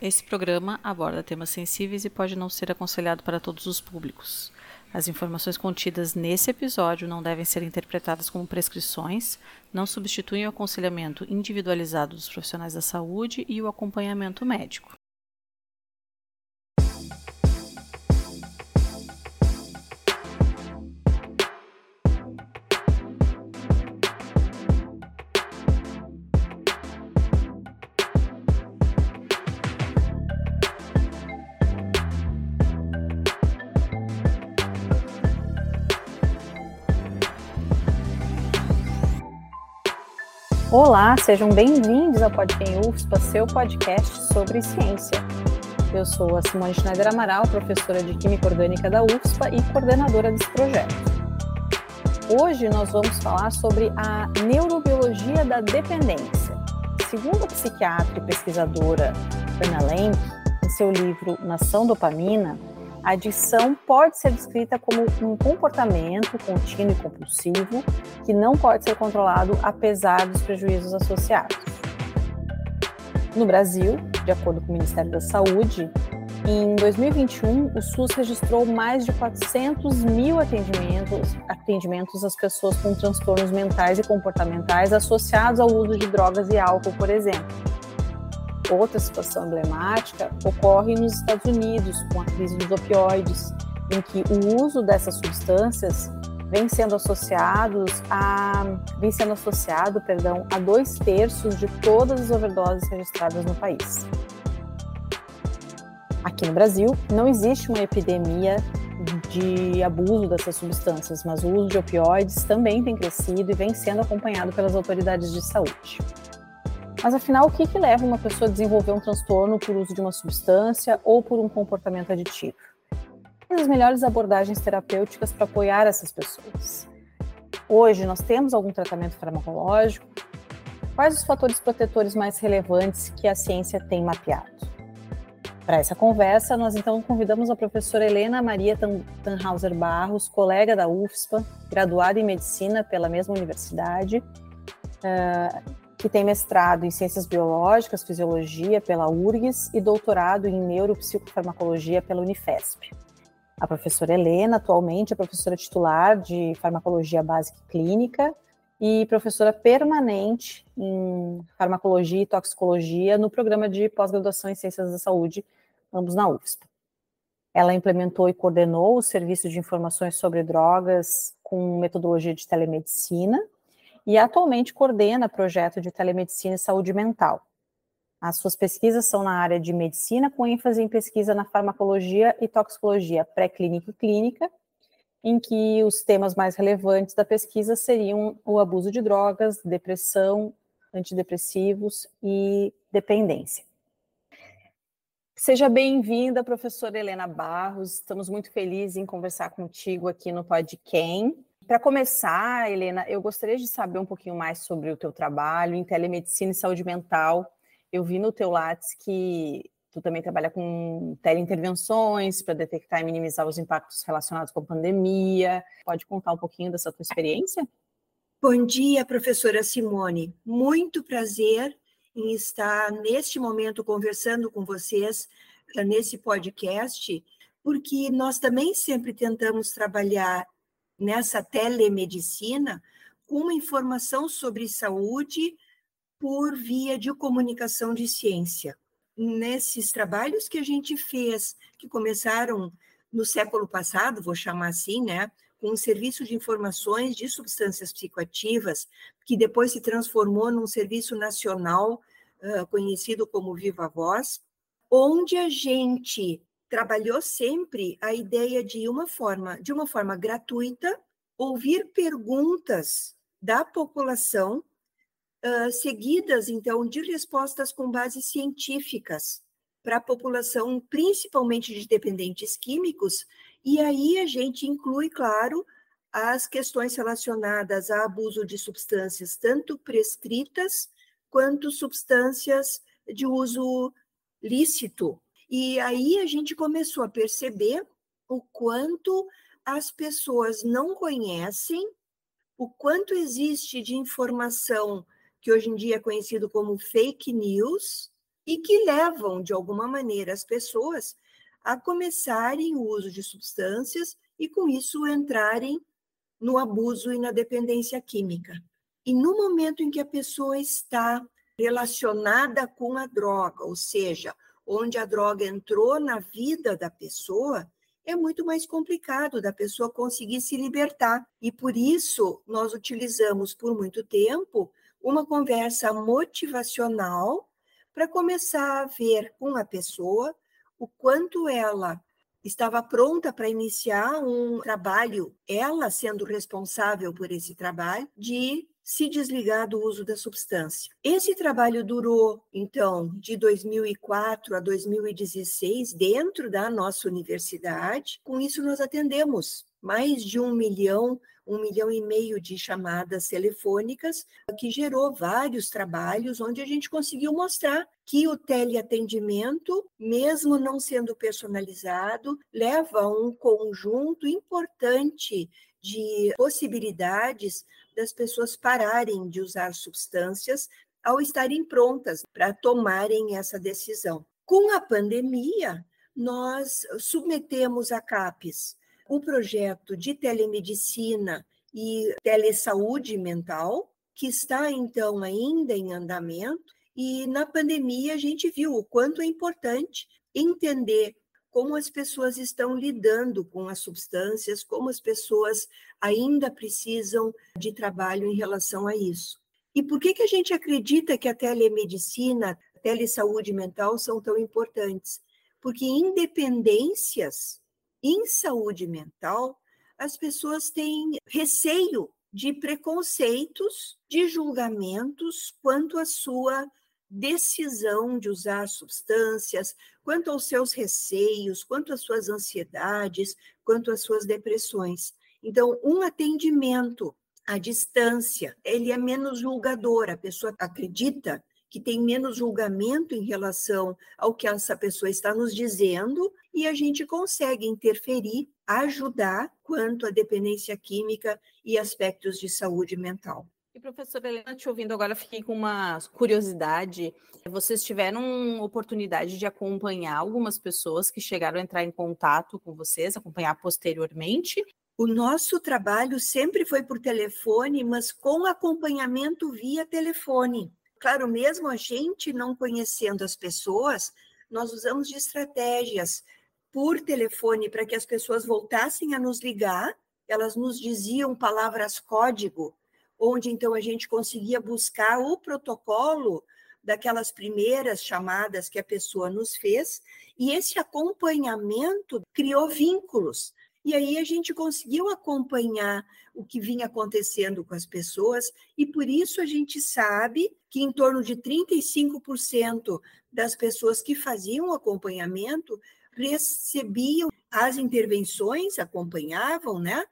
Esse programa aborda temas sensíveis e pode não ser aconselhado para todos os públicos. As informações contidas nesse episódio não devem ser interpretadas como prescrições, não substituem o aconselhamento individualizado dos profissionais da saúde e o acompanhamento médico. Olá, sejam bem-vindos ao Podcast UFSPA, seu podcast sobre ciência. Eu sou a Simone Schneider Amaral, professora de Química Orgânica da UFSPA e coordenadora desse projeto. Hoje nós vamos falar sobre a neurobiologia da dependência. Segundo a psiquiatra e pesquisadora Anna Lenk, em seu livro Nação Dopamina, a adição pode ser descrita como um comportamento contínuo e compulsivo que não pode ser controlado apesar dos prejuízos associados. No Brasil, de acordo com o Ministério da Saúde, em 2021, o SUS registrou mais de 400 mil atendimentos, atendimentos às pessoas com transtornos mentais e comportamentais associados ao uso de drogas e álcool, por exemplo Outra situação emblemática ocorre nos Estados Unidos, com a crise dos opioides, em que o uso dessas substâncias vem sendo associados a vem sendo associado, perdão, a dois terços de todas as overdoses registradas no país. Aqui no Brasil não existe uma epidemia de abuso dessas substâncias, mas o uso de opioides também tem crescido e vem sendo acompanhado pelas autoridades de saúde. Mas afinal, o que, que leva uma pessoa a desenvolver um transtorno por uso de uma substância ou por um comportamento aditivo? Quais as melhores abordagens terapêuticas para apoiar essas pessoas? Hoje, nós temos algum tratamento farmacológico? Quais os fatores protetores mais relevantes que a ciência tem mapeado? Para essa conversa, nós então convidamos a professora Helena Maria Tannhauser Barros, colega da UFSPA, graduada em medicina pela mesma universidade, uh, que tem mestrado em Ciências Biológicas, Fisiologia pela URGS e doutorado em Neuropsicofarmacologia pela Unifesp. A professora Helena, atualmente, é professora titular de Farmacologia Básica e Clínica e professora permanente em Farmacologia e Toxicologia no programa de pós-graduação em Ciências da Saúde, ambos na UFSP. Ela implementou e coordenou o serviço de informações sobre drogas com metodologia de telemedicina e atualmente coordena projeto de telemedicina e saúde mental. As suas pesquisas são na área de medicina, com ênfase em pesquisa na farmacologia e toxicologia pré-clínica e clínica, em que os temas mais relevantes da pesquisa seriam o abuso de drogas, depressão, antidepressivos e dependência. Seja bem-vinda, professora Helena Barros. Estamos muito felizes em conversar contigo aqui no Podquem. Para começar, Helena, eu gostaria de saber um pouquinho mais sobre o teu trabalho em telemedicina e saúde mental. Eu vi no teu Lattes que tu também trabalha com teleintervenções para detectar e minimizar os impactos relacionados com a pandemia. Pode contar um pouquinho dessa tua experiência? Bom dia, professora Simone. Muito prazer em estar neste momento conversando com vocês eh, nesse podcast, porque nós também sempre tentamos trabalhar nessa telemedicina uma informação sobre saúde por via de comunicação de ciência. Nesses trabalhos que a gente fez, que começaram no século passado, vou chamar assim, né, com um serviço de informações de substâncias psicoativas, que depois se transformou num serviço nacional uh, conhecido como Viva Voz, onde a gente trabalhou sempre a ideia de uma forma, de uma forma gratuita, ouvir perguntas da população, uh, seguidas então de respostas com bases científicas para a população, principalmente de dependentes químicos, e aí a gente inclui, claro, as questões relacionadas a abuso de substâncias, tanto prescritas quanto substâncias de uso lícito, e aí a gente começou a perceber o quanto as pessoas não conhecem, o quanto existe de informação que hoje em dia é conhecido como fake news, e que levam, de alguma maneira, as pessoas a começarem o uso de substâncias e, com isso, entrarem no abuso e na dependência química. E no momento em que a pessoa está relacionada com a droga, ou seja, onde a droga entrou na vida da pessoa, é muito mais complicado da pessoa conseguir se libertar. E por isso nós utilizamos por muito tempo uma conversa motivacional para começar a ver com a pessoa o quanto ela estava pronta para iniciar um trabalho, ela sendo responsável por esse trabalho, de se desligar do uso da substância. Esse trabalho durou, então, de 2004 a 2016, dentro da nossa universidade. Com isso, nós atendemos mais de um milhão, um milhão e meio de chamadas telefônicas, que gerou vários trabalhos onde a gente conseguiu mostrar que o teleatendimento, mesmo não sendo personalizado, leva a um conjunto importante de possibilidades das pessoas pararem de usar substâncias ao estarem prontas para tomarem essa decisão. Com a pandemia, nós submetemos a CAPES o projeto de telemedicina e telesaúde mental, que está então ainda em andamento, e na pandemia a gente viu o quanto é importante entender como as pessoas estão lidando com as substâncias, como as pessoas ainda precisam de trabalho em relação a isso. E por que, que a gente acredita que a telemedicina, a telesaúde mental são tão importantes? Porque independências em saúde mental, as pessoas têm receio de preconceitos, de julgamentos quanto à sua decisão de usar substâncias, quanto aos seus receios, quanto às suas ansiedades, quanto às suas depressões. Então, um atendimento à distância, ele é menos julgador, a pessoa acredita que tem menos julgamento em relação ao que essa pessoa está nos dizendo e a gente consegue interferir, ajudar quanto à dependência química e aspectos de saúde mental. E professora Helena, te ouvindo agora, fiquei com uma curiosidade. Vocês tiveram oportunidade de acompanhar algumas pessoas que chegaram a entrar em contato com vocês, acompanhar posteriormente? O nosso trabalho sempre foi por telefone, mas com acompanhamento via telefone. Claro, mesmo a gente não conhecendo as pessoas, nós usamos de estratégias por telefone para que as pessoas voltassem a nos ligar, elas nos diziam palavras código onde então a gente conseguia buscar o protocolo daquelas primeiras chamadas que a pessoa nos fez, e esse acompanhamento criou vínculos. E aí a gente conseguiu acompanhar o que vinha acontecendo com as pessoas, e por isso a gente sabe que em torno de 35% das pessoas que faziam acompanhamento recebiam as intervenções, acompanhavam né,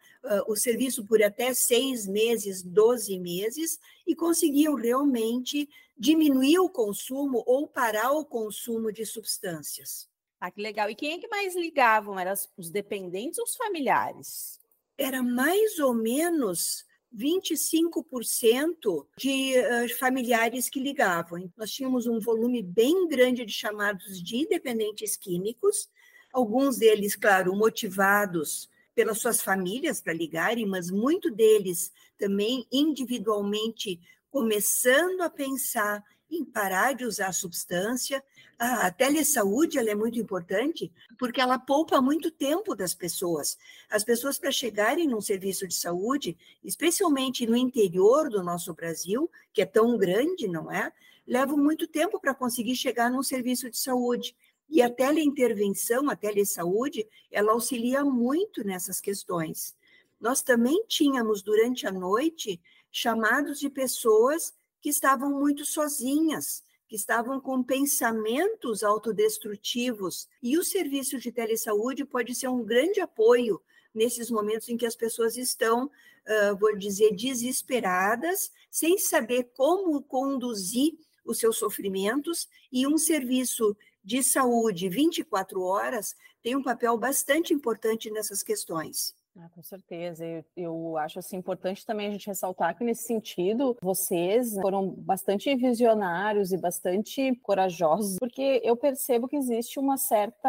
o serviço por até seis meses, 12 meses, e conseguiam realmente diminuir o consumo ou parar o consumo de substâncias. Ah, que legal. E quem é que mais ligavam? Eram os dependentes ou os familiares? Era mais ou menos 25% de uh, familiares que ligavam. Nós tínhamos um volume bem grande de chamados de dependentes químicos, alguns deles, claro, motivados pelas suas famílias para ligarem, mas muito deles também individualmente começando a pensar em parar de usar substância. A telesaúde ela é muito importante porque ela poupa muito tempo das pessoas. As pessoas, para chegarem num serviço de saúde, especialmente no interior do nosso Brasil, que é tão grande, não é? Levam muito tempo para conseguir chegar num serviço de saúde. E a teleintervenção, a telesaúde, ela auxilia muito nessas questões. Nós também tínhamos, durante a noite, chamados de pessoas que estavam muito sozinhas, que estavam com pensamentos autodestrutivos. E o serviço de telesaúde pode ser um grande apoio nesses momentos em que as pessoas estão, uh, vou dizer, desesperadas, sem saber como conduzir os seus sofrimentos, e um serviço de saúde 24 horas tem um papel bastante importante nessas questões. Ah, com certeza. Eu, eu acho assim, importante também a gente ressaltar que, nesse sentido, vocês foram bastante visionários e bastante corajosos, porque eu percebo que existe uma certa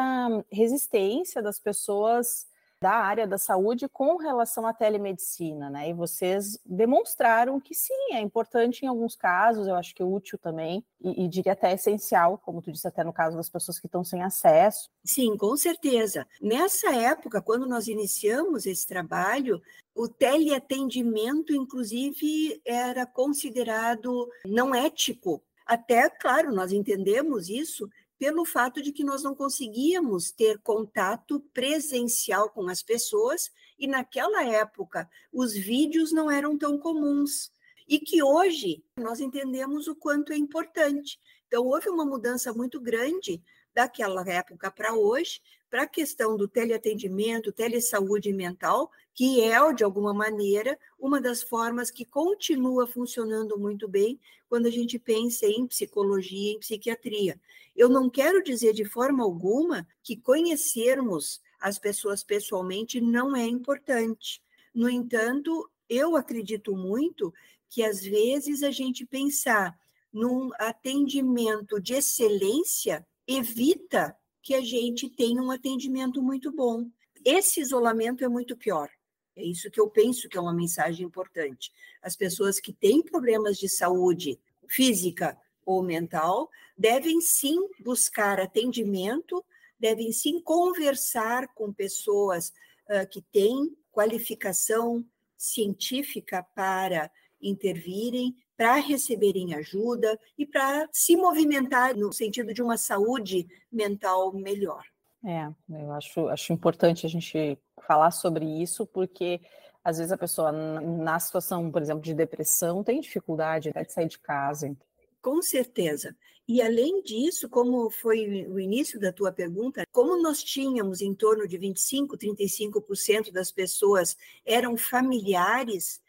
resistência das pessoas da área da saúde com relação à telemedicina, né? E vocês demonstraram que sim, é importante em alguns casos, eu acho que é útil também, e, e diria até essencial, como tu disse até no caso das pessoas que estão sem acesso. Sim, com certeza. Nessa época, quando nós iniciamos esse trabalho, o teleatendimento, inclusive, era considerado não ético. Até, claro, nós entendemos isso, pelo fato de que nós não conseguíamos ter contato presencial com as pessoas e naquela época os vídeos não eram tão comuns e que hoje nós entendemos o quanto é importante. Então houve uma mudança muito grande daquela época para hoje, para a questão do teleatendimento, telesaúde mental, que é, de alguma maneira, uma das formas que continua funcionando muito bem quando a gente pensa em psicologia, em psiquiatria. Eu não quero dizer de forma alguma que conhecermos as pessoas pessoalmente não é importante. No entanto, eu acredito muito que às vezes a gente pensar num atendimento de excelência evita que a gente tenha um atendimento muito bom. Esse isolamento é muito pior. É isso que eu penso que é uma mensagem importante. As pessoas que têm problemas de saúde física ou mental devem sim buscar atendimento, devem sim conversar com pessoas uh, que têm qualificação científica para intervirem, para receberem ajuda e para se movimentar no sentido de uma saúde mental melhor. É, eu acho, acho importante a gente falar sobre isso, porque às vezes a pessoa, na situação, por exemplo, de depressão, tem dificuldade até de sair de casa. Com certeza. E além disso, como foi o início da tua pergunta, como nós tínhamos em torno de 25, 35% das pessoas eram familiares,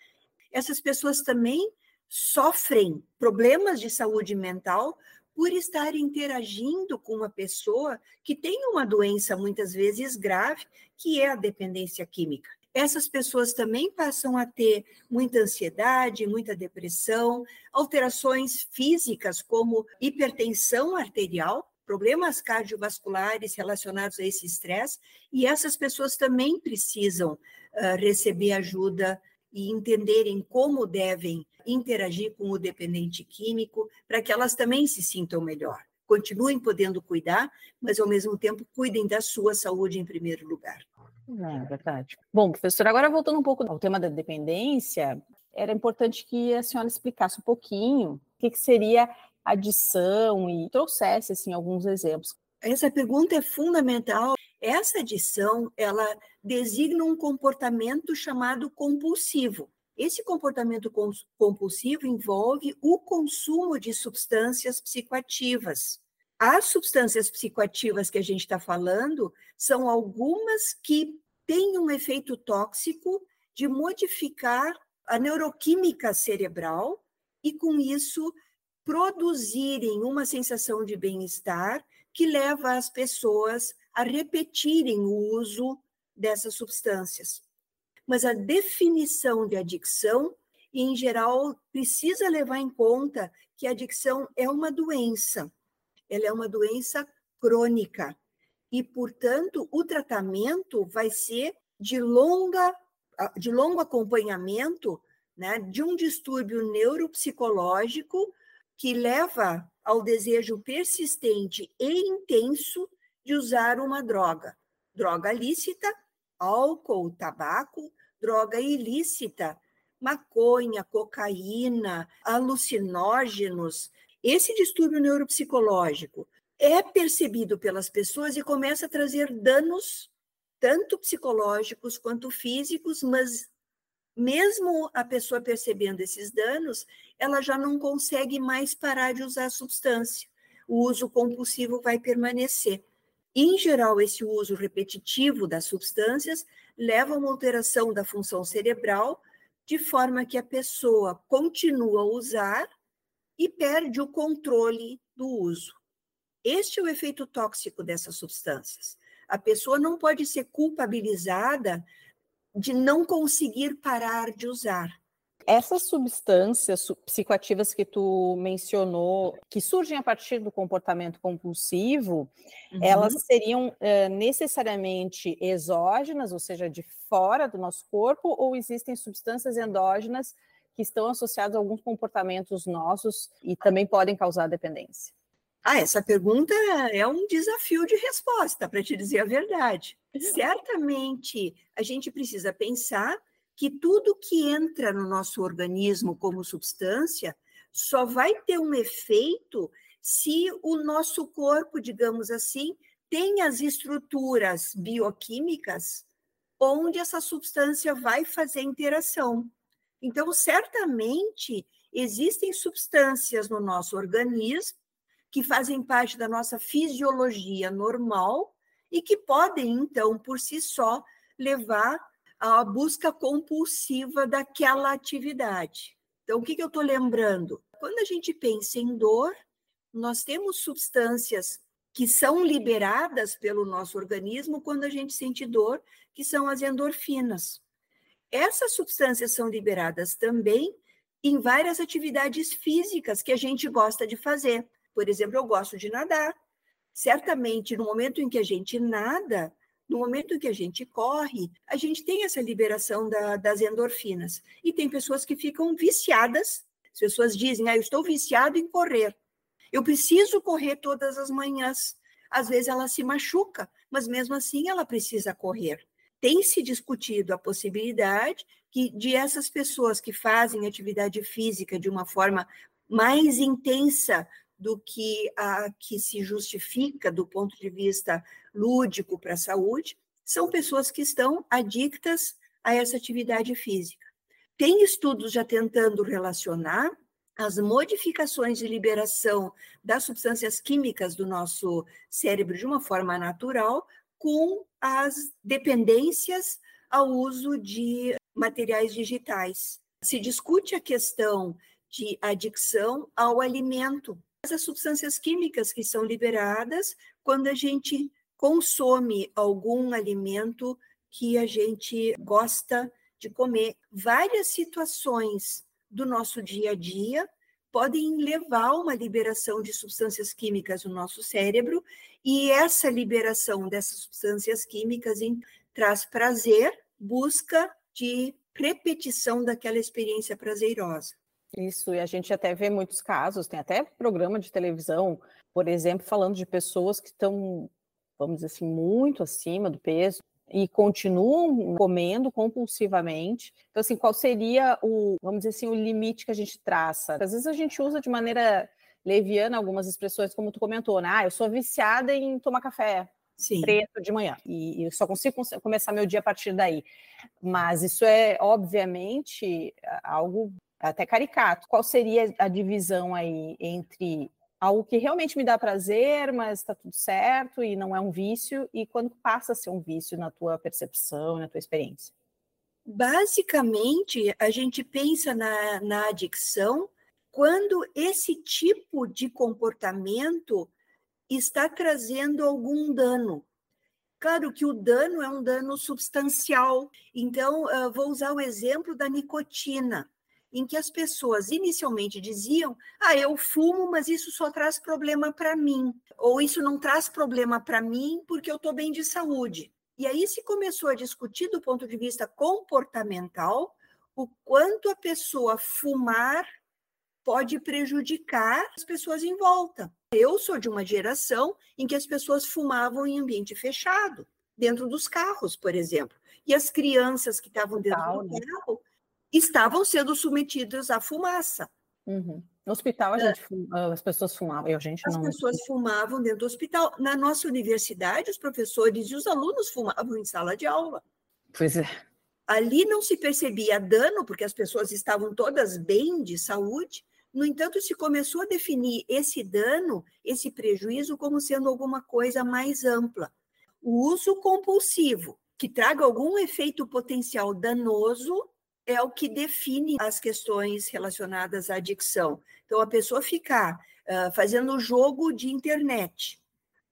essas pessoas também sofrem problemas de saúde mental por estar interagindo com uma pessoa que tem uma doença muitas vezes grave, que é a dependência química. Essas pessoas também passam a ter muita ansiedade, muita depressão, alterações físicas como hipertensão arterial, problemas cardiovasculares relacionados a esse estresse, e essas pessoas também precisam uh, receber ajuda e entenderem como devem interagir com o dependente químico para que elas também se sintam melhor. Continuem podendo cuidar, mas ao mesmo tempo cuidem da sua saúde em primeiro lugar. É verdade. Bom, professora, agora voltando um pouco ao tema da dependência, era importante que a senhora explicasse um pouquinho o que, que seria adição e trouxesse assim alguns exemplos. Essa pergunta é fundamental essa adição, ela designa um comportamento chamado compulsivo. Esse comportamento compulsivo envolve o consumo de substâncias psicoativas. As substâncias psicoativas que a gente está falando são algumas que têm um efeito tóxico de modificar a neuroquímica cerebral e, com isso, produzirem uma sensação de bem-estar que leva as pessoas a repetirem o uso dessas substâncias. Mas a definição de adicção, em geral, precisa levar em conta que a adicção é uma doença. Ela é uma doença crônica e, portanto, o tratamento vai ser de longa de longo acompanhamento, né, de um distúrbio neuropsicológico que leva ao desejo persistente e intenso de usar uma droga. Droga lícita, álcool, tabaco, droga ilícita, maconha, cocaína, alucinógenos. Esse distúrbio neuropsicológico é percebido pelas pessoas e começa a trazer danos, tanto psicológicos quanto físicos, mas mesmo a pessoa percebendo esses danos, ela já não consegue mais parar de usar a substância. O uso compulsivo vai permanecer. Em geral, esse uso repetitivo das substâncias leva a uma alteração da função cerebral, de forma que a pessoa continua a usar e perde o controle do uso. Este é o efeito tóxico dessas substâncias. A pessoa não pode ser culpabilizada de não conseguir parar de usar. Essas substâncias psicoativas que tu mencionou, que surgem a partir do comportamento compulsivo, uhum. elas seriam uh, necessariamente exógenas, ou seja, de fora do nosso corpo, ou existem substâncias endógenas que estão associadas a alguns comportamentos nossos e também podem causar dependência? Ah, essa pergunta é um desafio de resposta, para te dizer a verdade. Certamente a gente precisa pensar que tudo que entra no nosso organismo como substância só vai ter um efeito se o nosso corpo, digamos assim, tem as estruturas bioquímicas onde essa substância vai fazer interação. Então, certamente, existem substâncias no nosso organismo que fazem parte da nossa fisiologia normal e que podem, então, por si só, levar à busca compulsiva daquela atividade. Então, o que, que eu estou lembrando? Quando a gente pensa em dor, nós temos substâncias que são liberadas pelo nosso organismo quando a gente sente dor, que são as endorfinas. Essas substâncias são liberadas também em várias atividades físicas que a gente gosta de fazer. Por exemplo, eu gosto de nadar. Certamente, no momento em que a gente nada, no momento que a gente corre, a gente tem essa liberação da, das endorfinas. E tem pessoas que ficam viciadas. As pessoas dizem, ah, eu estou viciado em correr. Eu preciso correr todas as manhãs. Às vezes ela se machuca, mas mesmo assim ela precisa correr. Tem se discutido a possibilidade que de essas pessoas que fazem atividade física de uma forma mais intensa do que a que se justifica do ponto de vista lúdico para a saúde, são pessoas que estão adictas a essa atividade física. Tem estudos já tentando relacionar as modificações de liberação das substâncias químicas do nosso cérebro de uma forma natural com as dependências ao uso de materiais digitais. Se discute a questão de adicção ao alimento, as substâncias químicas que são liberadas quando a gente consome algum alimento que a gente gosta de comer. Várias situações do nosso dia a dia podem levar a uma liberação de substâncias químicas no nosso cérebro, e essa liberação dessas substâncias químicas traz prazer, busca de repetição daquela experiência prazerosa. Isso, e a gente até vê muitos casos, tem até programa de televisão, por exemplo, falando de pessoas que estão, vamos dizer assim, muito acima do peso e continuam comendo compulsivamente. Então, assim, qual seria o, vamos dizer assim, o limite que a gente traça? Às vezes a gente usa de maneira leviana algumas expressões, como tu comentou, né? Ah, eu sou viciada em tomar café. Sim. preto de manhã e, eu só consigo começar meu dia a partir daí. Mas isso é obviamente algo até caricato. Qual seria a divisão aí entre algo que realmente me dá prazer, mas está tudo certo e não é um vício, e quando passa a ser um vício na tua percepção, na tua experiência? Basicamente, a gente pensa na, na adicção quando esse tipo de comportamento está trazendo algum dano. Claro que o dano é um dano substancial, então vou usar o exemplo da nicotina em que as pessoas inicialmente diziam: ah, eu fumo, mas isso só traz problema para mim, ou isso não traz problema para mim porque eu estou bem de saúde. E aí se começou a discutir do ponto de vista comportamental o quanto a pessoa fumar pode prejudicar as pessoas em volta. Eu sou de uma geração em que as pessoas fumavam em ambiente fechado, dentro dos carros, por exemplo. E as crianças que estavam dentro do né? carro estavam sendo submetidos à fumaça. Uhum. No hospital a gente, ah, as pessoas fumavam, a gente as não. As pessoas fumavam dentro do hospital. Na nossa universidade, os professores e os alunos fumavam em sala de aula. Pois é. Ali não se percebia dano, porque as pessoas estavam todas bem de saúde. No entanto, se começou a definir esse dano, esse prejuízo, como sendo alguma coisa mais ampla. O uso compulsivo, que traga algum efeito potencial danoso é o que define as questões relacionadas à adicção. Então, a pessoa ficar uh, fazendo jogo de internet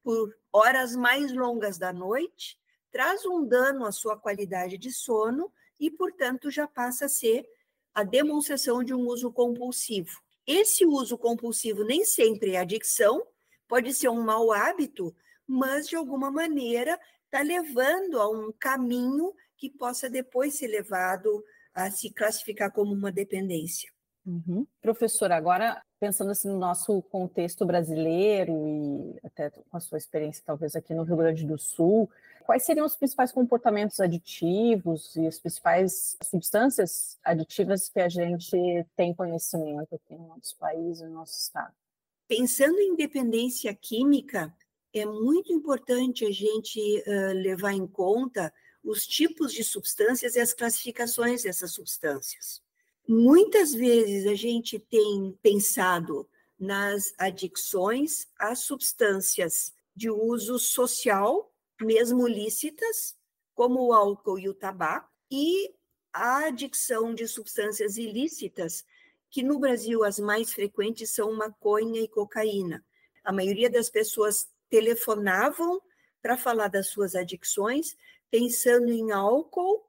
por horas mais longas da noite traz um dano à sua qualidade de sono e, portanto, já passa a ser a demonstração de um uso compulsivo. Esse uso compulsivo nem sempre é adicção, pode ser um mau hábito, mas de alguma maneira está levando a um caminho que possa depois ser levado a se classificar como uma dependência. Uhum. Professora, agora pensando assim no nosso contexto brasileiro e até com a sua experiência talvez aqui no Rio Grande do Sul, quais seriam os principais comportamentos aditivos e as principais substâncias aditivas que a gente tem conhecimento aqui no nosso país e no nosso estado? Pensando em dependência química, é muito importante a gente uh, levar em conta os tipos de substâncias e as classificações dessas substâncias. Muitas vezes a gente tem pensado nas adicções às substâncias de uso social, mesmo lícitas, como o álcool e o tabaco, e a adicção de substâncias ilícitas, que no Brasil as mais frequentes são maconha e cocaína. A maioria das pessoas telefonavam para falar das suas adicções, pensando em álcool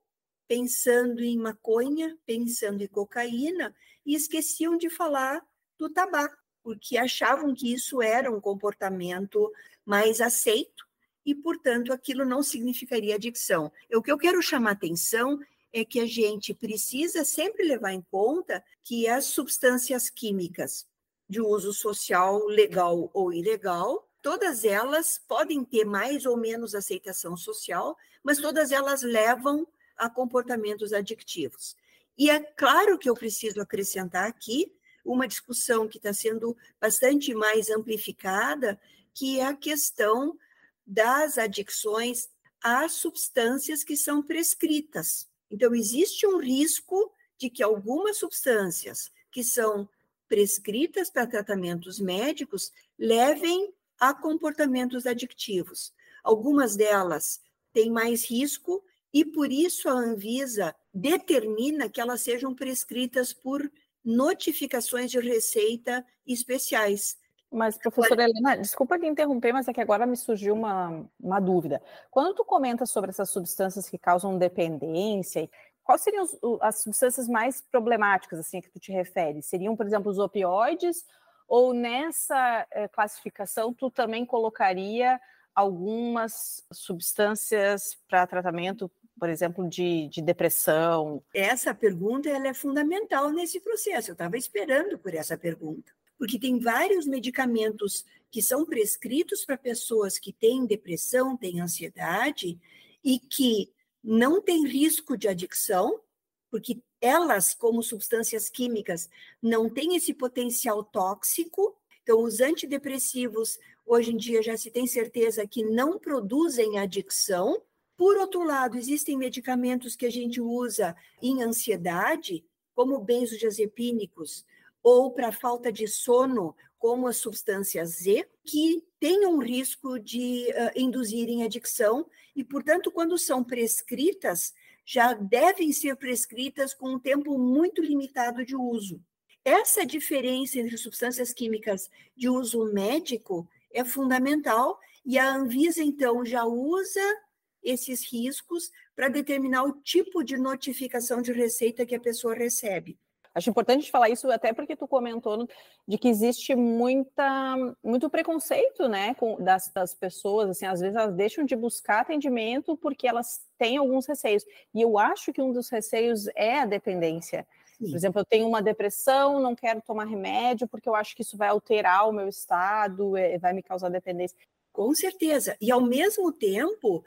pensando em maconha, pensando em cocaína, e esqueciam de falar do tabaco, porque achavam que isso era um comportamento mais aceito e, portanto, aquilo não significaria adicção. O que eu quero chamar atenção é que a gente precisa sempre levar em conta que as substâncias químicas de uso social, legal ou ilegal, todas elas podem ter mais ou menos aceitação social, mas todas elas levam a comportamentos adictivos. E é claro que eu preciso acrescentar aqui uma discussão que está sendo bastante mais amplificada, que é a questão das adicções às substâncias que são prescritas. Então, existe um risco de que algumas substâncias que são prescritas para tratamentos médicos levem a comportamentos adictivos. Algumas delas têm mais risco e por isso a Anvisa determina que elas sejam prescritas por notificações de receita especiais. Mas, professora Helena, desculpa te interromper, mas é que agora me surgiu uma, uma dúvida. Quando tu comenta sobre essas substâncias que causam dependência, quais seriam as substâncias mais problemáticas, assim, que tu te refere? Seriam, por exemplo, os opioides? Ou nessa eh, classificação tu também colocaria algumas substâncias para tratamento, por exemplo, de, de, depressão? Essa pergunta ela é fundamental nesse processo. Eu estava esperando por essa pergunta, porque tem vários medicamentos que são prescritos para pessoas que têm depressão, têm ansiedade e que não têm risco de adicção, porque elas, como substâncias químicas, não têm esse potencial tóxico. Então, os antidepressivos, hoje em dia já se tem certeza que não produzem adicção. Por outro lado, existem medicamentos que a gente usa em ansiedade, como benzodiazepínicos, ou para falta de sono, como a substância Z, que têm um risco de uh, induzirem adicção e, portanto, quando são prescritas, já devem ser prescritas com um tempo muito limitado de uso. Essa diferença entre substâncias químicas de uso médico é fundamental e a Anvisa, então, já usa esses riscos para determinar o tipo de notificação de receita que a pessoa recebe. Acho importante falar isso até porque tu comentou de que existe muita, muito preconceito, né, com, das, das pessoas, assim, às vezes elas deixam de buscar atendimento porque elas têm alguns receios. E eu acho que um dos receios é a dependência. Por exemplo, eu tenho uma depressão, não quero tomar remédio porque eu acho que isso vai alterar o meu estado, é, vai me causar dependência. Com certeza. E, ao mesmo tempo,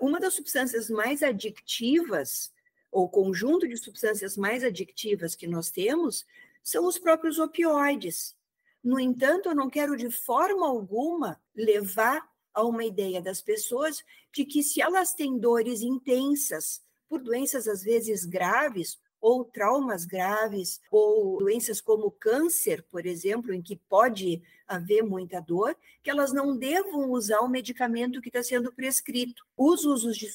uma das substâncias mais adictivas, ou conjunto de substâncias mais adictivas que nós temos, são os próprios opioides. No entanto, eu não quero de forma alguma levar a uma ideia das pessoas de que, se elas têm dores intensas, por doenças às vezes graves, ou traumas graves, ou doenças como câncer, por exemplo, em que pode haver muita dor, que elas não devam usar o medicamento que está sendo prescrito. Os usos de,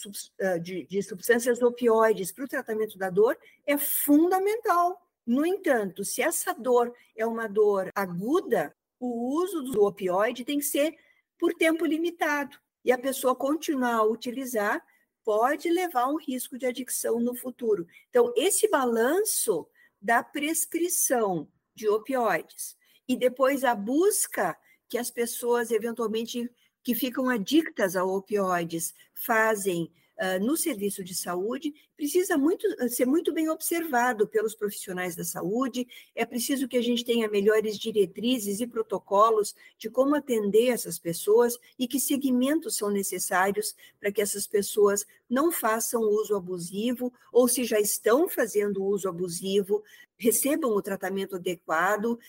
de, de substâncias opioides para o tratamento da dor é fundamental. No entanto, se essa dor é uma dor aguda, o uso do opioide tem que ser por tempo limitado e a pessoa continuar a utilizar pode levar a um risco de adicção no futuro. Então, esse balanço da prescrição de opioides e depois a busca que as pessoas eventualmente que ficam adictas a opioides fazem uh, no serviço de saúde precisa muito, ser muito bem observado pelos profissionais da saúde. É preciso que a gente tenha melhores diretrizes e protocolos de como atender essas pessoas e que segmentos são necessários para que essas pessoas não façam uso abusivo ou, se já estão fazendo uso abusivo, recebam o tratamento adequado,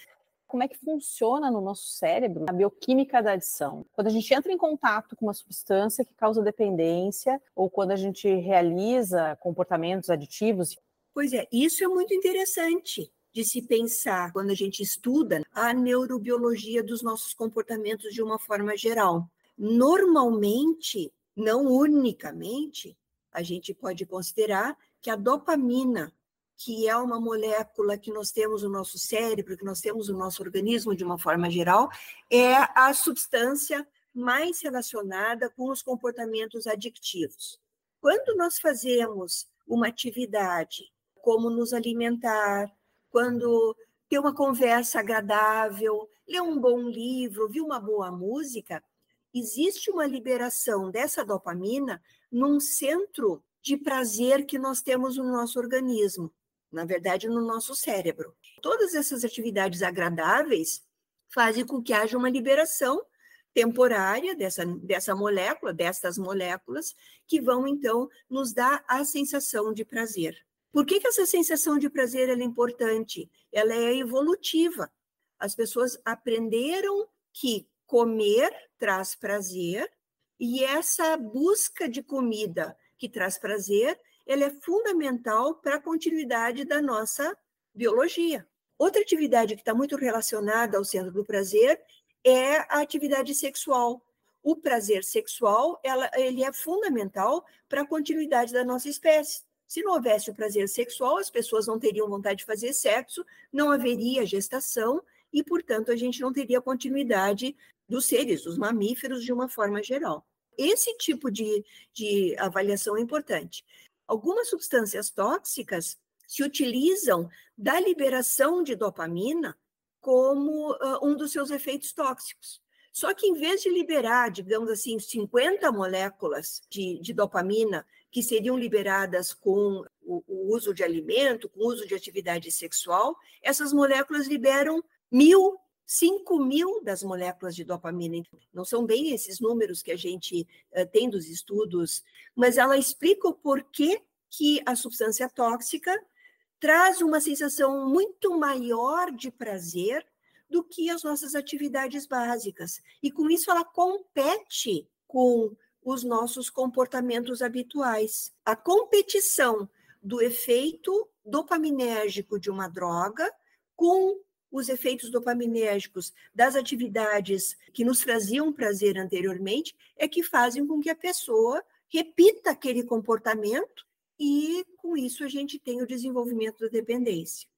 como é que funciona no nosso cérebro a bioquímica da adição. Quando a gente entra em contato com uma substância que causa dependência, ou quando a gente realiza comportamentos aditivos. Pois é, isso é muito interessante de se pensar quando a gente estuda a neurobiologia dos nossos comportamentos de uma forma geral. Normalmente, não unicamente, a gente pode considerar que a dopamina que é uma molécula que nós temos no nosso cérebro, que nós temos no nosso organismo de uma forma geral, é a substância mais relacionada com os comportamentos adictivos. Quando nós fazemos uma atividade, como nos alimentar, quando ter uma conversa agradável, ler um bom livro, ouvir uma boa música, existe uma liberação dessa dopamina num centro de prazer que nós temos no nosso organismo na verdade, no nosso cérebro. Todas essas atividades agradáveis fazem com que haja uma liberação temporária dessa, dessa molécula, destas moléculas, que vão então nos dar a sensação de prazer. Por que, que essa sensação de prazer é importante? Ela é evolutiva. As pessoas aprenderam que comer traz prazer e essa busca de comida que traz prazer ela é fundamental para a continuidade da nossa biologia. Outra atividade que está muito relacionada ao centro do prazer é a atividade sexual. O prazer sexual, ela, ele é fundamental para a continuidade da nossa espécie. Se não houvesse o prazer sexual, as pessoas não teriam vontade de fazer sexo, não haveria gestação e, portanto, a gente não teria continuidade dos seres, dos mamíferos, de uma forma geral. Esse tipo de, de avaliação é importante algumas substâncias tóxicas se utilizam da liberação de dopamina como uh, um dos seus efeitos tóxicos. Só que em vez de liberar, digamos assim, 50 moléculas de, de dopamina que seriam liberadas com o, o, uso de alimento, com o uso de atividade sexual, essas moléculas liberam mil, cinco mil das moléculas de dopamina. Não são bem esses números que a gente uh, tem dos estudos, mas ela explica o porquê que a substância tóxica traz uma sensação muito maior de prazer do que as nossas atividades básicas. E com isso ela compete com os nossos comportamentos habituais. A competição do efeito dopaminérgico de uma droga com os efeitos dopaminérgicos das atividades que nos traziam prazer anteriormente é que fazem com que a pessoa repita aquele comportamento e com isso a gente tem o desenvolvimento da dependência.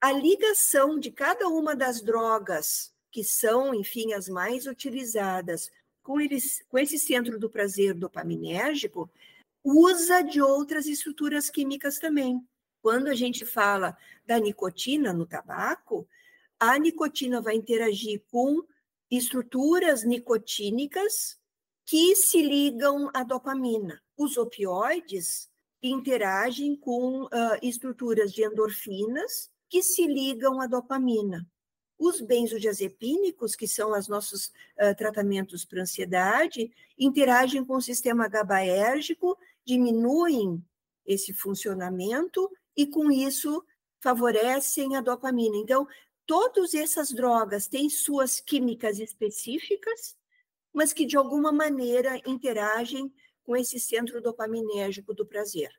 A ligação de cada uma das drogas, que são, enfim, as mais utilizadas, com, eles, com esse centro do prazer dopaminérgico, usa de outras estruturas químicas também. Quando a gente fala da nicotina no tabaco, a nicotina vai interagir com estruturas nicotínicas que se ligam à dopamina. Os opioides interagem com uh, estruturas de endorfinas que se ligam à dopamina. Os benzodiazepínicos, que são os nossos uh, tratamentos para ansiedade, interagem com o sistema GABAérgico, diminuem esse funcionamento e, com isso, favorecem a dopamina. Então, todas essas drogas têm suas químicas específicas, mas que, de alguma maneira, interagem com esse centro dopaminérgico do prazer.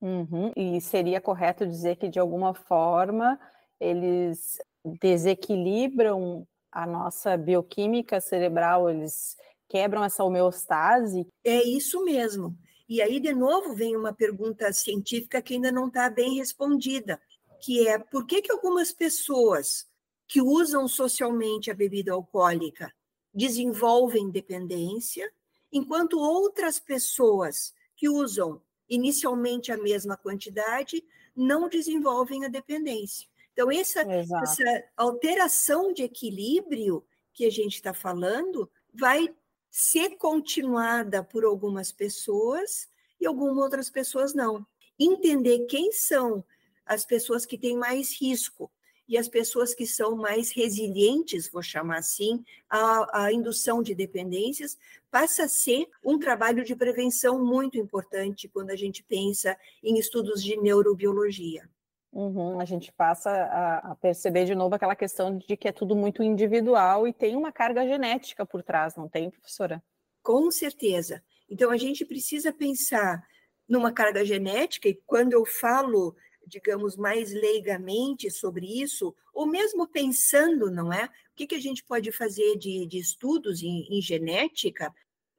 Uhum. E seria correto dizer que, de alguma forma, eles desequilibram a nossa bioquímica cerebral, eles quebram essa homeostase? É isso mesmo. E aí, de novo, vem uma pergunta científica que ainda não está bem respondida, que é por que, que algumas pessoas que usam socialmente a bebida alcoólica desenvolvem dependência enquanto outras pessoas que usam inicialmente a mesma quantidade não desenvolvem a dependência. Então, essa, essa alteração de equilíbrio que a gente está falando vai ser continuada por algumas pessoas e algumas outras pessoas não. Entender quem são as pessoas que têm mais risco e as pessoas que são mais resilientes, vou chamar assim, à, à indução de dependências, passa a ser um trabalho de prevenção muito importante quando a gente pensa em estudos de neurobiologia. Uhum, a gente passa a, a, perceber de novo aquela questão de que é tudo muito individual e tem uma carga genética por trás, não tem, professora? Com certeza. Então, a gente precisa pensar numa carga genética, e quando eu falo digamos, mais leigamente sobre isso, ou mesmo pensando, não é? O que, que a gente pode fazer de, de estudos em, em genética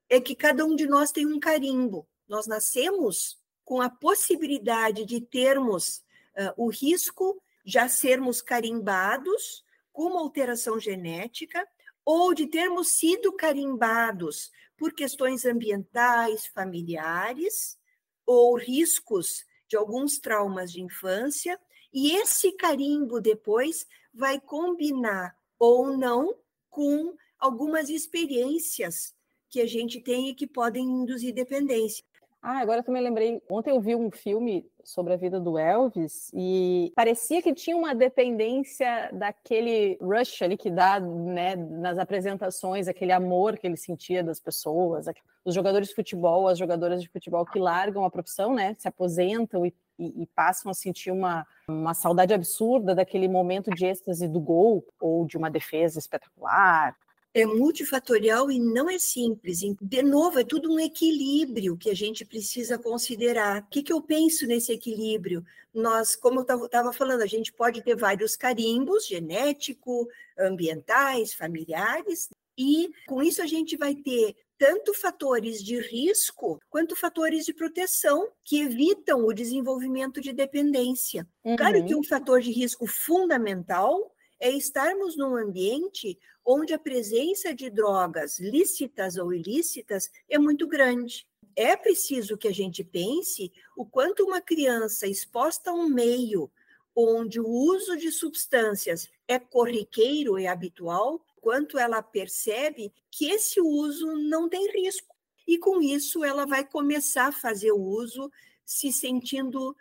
é que cada um de nós tem um carimbo. Nós nascemos com a possibilidade de termos uh, o risco já sermos carimbados com uma alteração genética ou de termos sido carimbados por questões ambientais, familiares ou riscos de alguns traumas de infância, e esse carimbo depois vai combinar ou não com algumas experiências que a gente tem e que podem induzir dependência. Ah, agora eu também lembrei. Ontem eu vi um filme sobre a vida do Elvis e parecia que tinha uma dependência daquele rush ali que dá né, nas apresentações, aquele amor que ele sentia das pessoas, os jogadores de futebol, as jogadoras de futebol que largam a profissão, né, se aposentam e, e, e passam a sentir uma, uma saudade absurda daquele momento de êxtase do gol ou de uma defesa espetacular é multifatorial e não é simples. De novo, é tudo um equilíbrio que a gente precisa considerar. O que, que eu penso nesse equilíbrio? Nós, como eu estava falando, a gente pode ter vários carimbos genético, ambientais, familiares, e com isso a gente vai ter tanto fatores de risco quanto fatores de proteção que evitam o desenvolvimento de dependência. Uhum. Claro que um fator de risco fundamental é estarmos num ambiente onde a presença de drogas lícitas ou ilícitas é muito grande. É preciso que a gente pense o quanto uma criança exposta a um meio onde o uso de substâncias é corriqueiro e habitual, quanto ela percebe que esse uso não tem risco. E com isso ela vai começar a fazer o uso se sentindo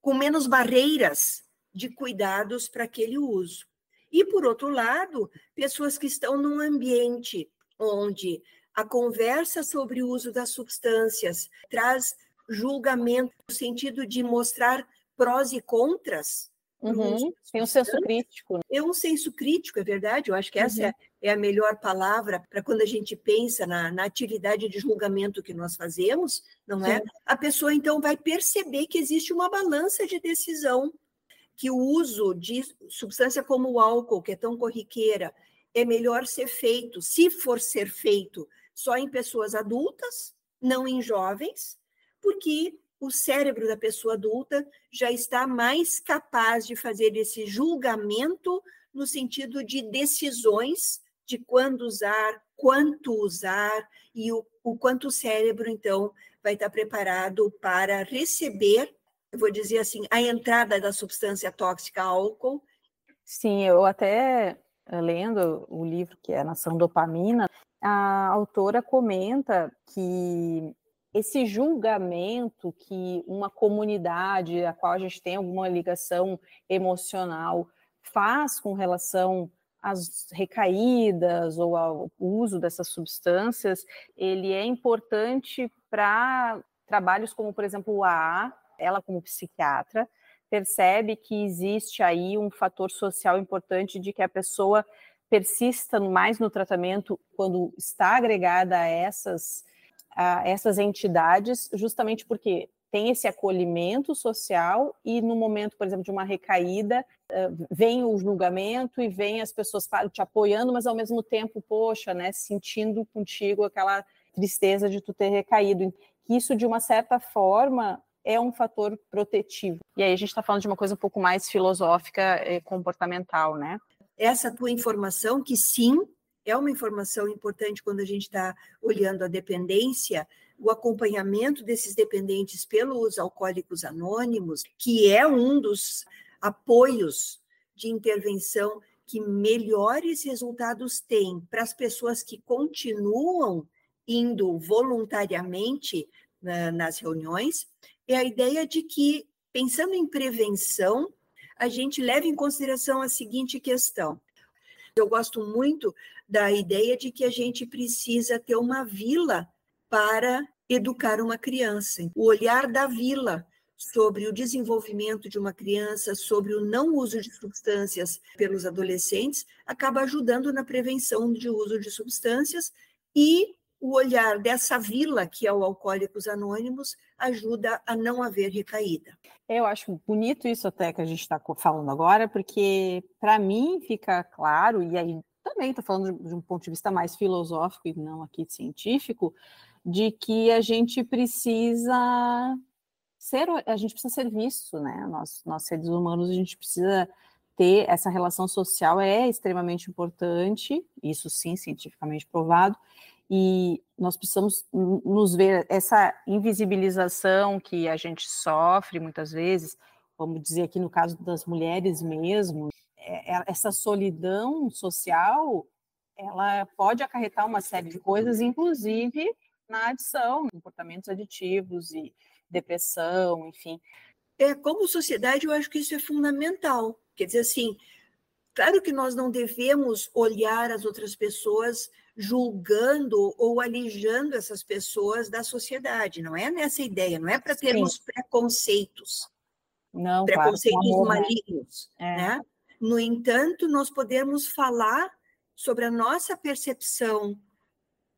com menos barreiras de cuidados para aquele uso. E, por outro lado, pessoas que estão num ambiente onde a conversa sobre o uso das substâncias traz julgamento no sentido de mostrar prós e contras. Uhum. Tem um senso crítico. Né? É um senso crítico, é verdade. Eu acho que essa uhum. é, é, a melhor palavra para quando a gente pensa na, na, atividade de julgamento que nós fazemos, não é? Sim. A pessoa então vai perceber que existe uma balança de decisão que o uso de substância como o álcool, que é tão corriqueira, é melhor ser feito, se for ser feito, só em pessoas adultas, não em jovens, porque o cérebro da pessoa adulta já está mais capaz de fazer esse julgamento no sentido de decisões de quando usar, quanto usar e o, o quanto o cérebro, então, vai estar preparado para receber eu vou dizer assim, a entrada da substância tóxica álcool. Sim, eu até eh, lendo o livro que é Nação Dopamina, a autora comenta que esse julgamento que uma comunidade a qual a gente tem alguma ligação emocional faz com relação às recaídas ou ao uso dessas substâncias, ele é importante para trabalhos como, por exemplo, o AA, ela como psiquiatra, percebe que existe aí um fator social importante de que a pessoa persista mais no tratamento quando está agregada a essas, a essas entidades, justamente porque tem esse acolhimento social e no momento, por exemplo, de uma recaída, vem o julgamento e vem as pessoas te apoiando, mas ao mesmo tempo, poxa, né, sentindo contigo aquela tristeza de tu ter recaído. Isso, de uma certa forma, é um fator protetivo. E aí a gente está falando de uma coisa um pouco mais filosófica e comportamental, né? Essa tua informação, que sim, é uma informação importante quando a gente está olhando a dependência, o acompanhamento desses dependentes pelos alcoólicos anônimos, que é um dos apoios de intervenção que melhores resultados tem para as pessoas que continuam indo voluntariamente na, nas reuniões, é a ideia de que, pensando em prevenção, a gente leva em consideração a seguinte questão. Eu gosto muito da ideia de que a gente precisa ter uma vila para educar uma criança. O olhar da vila sobre o desenvolvimento de uma criança, sobre o não uso de substâncias pelos adolescentes, acaba ajudando na prevenção de uso de substâncias e o olhar dessa vila que é o Alcoólicos Anônimos ajuda a não haver recaída. Eu acho bonito isso até que a gente está falando agora, porque para mim fica claro, e aí também estou falando de um ponto de vista mais filosófico e não aqui científico, de que a gente precisa ser, a gente precisa ser visto, né? Nós, nós seres humanos, a gente precisa ter essa relação social é extremamente importante, isso sim, cientificamente provado, e nós precisamos nos ver essa invisibilização que a gente sofre muitas vezes, vamos dizer aqui no caso das mulheres mesmo, essa solidão social, ela pode acarretar uma série de coisas, inclusive na adição, comportamentos aditivos e depressão, enfim. É, como sociedade, eu acho que isso é fundamental. Quer dizer, assim, claro que nós não devemos olhar as outras pessoas julgando ou alijando essas pessoas da sociedade, não é nessa ideia, não é para termos Sim. preconceitos. Não, preconceitos claro, malignos, é. né? No entanto, nós podemos falar sobre a nossa percepção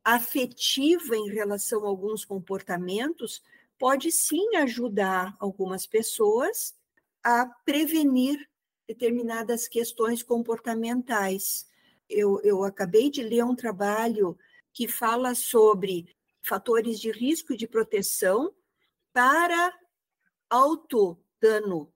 afetiva em relação a alguns comportamentos, pode sim ajudar algumas pessoas a prevenir determinadas questões comportamentais. Eu, eu acabei de ler um trabalho que fala sobre fatores de risco e de proteção para autodano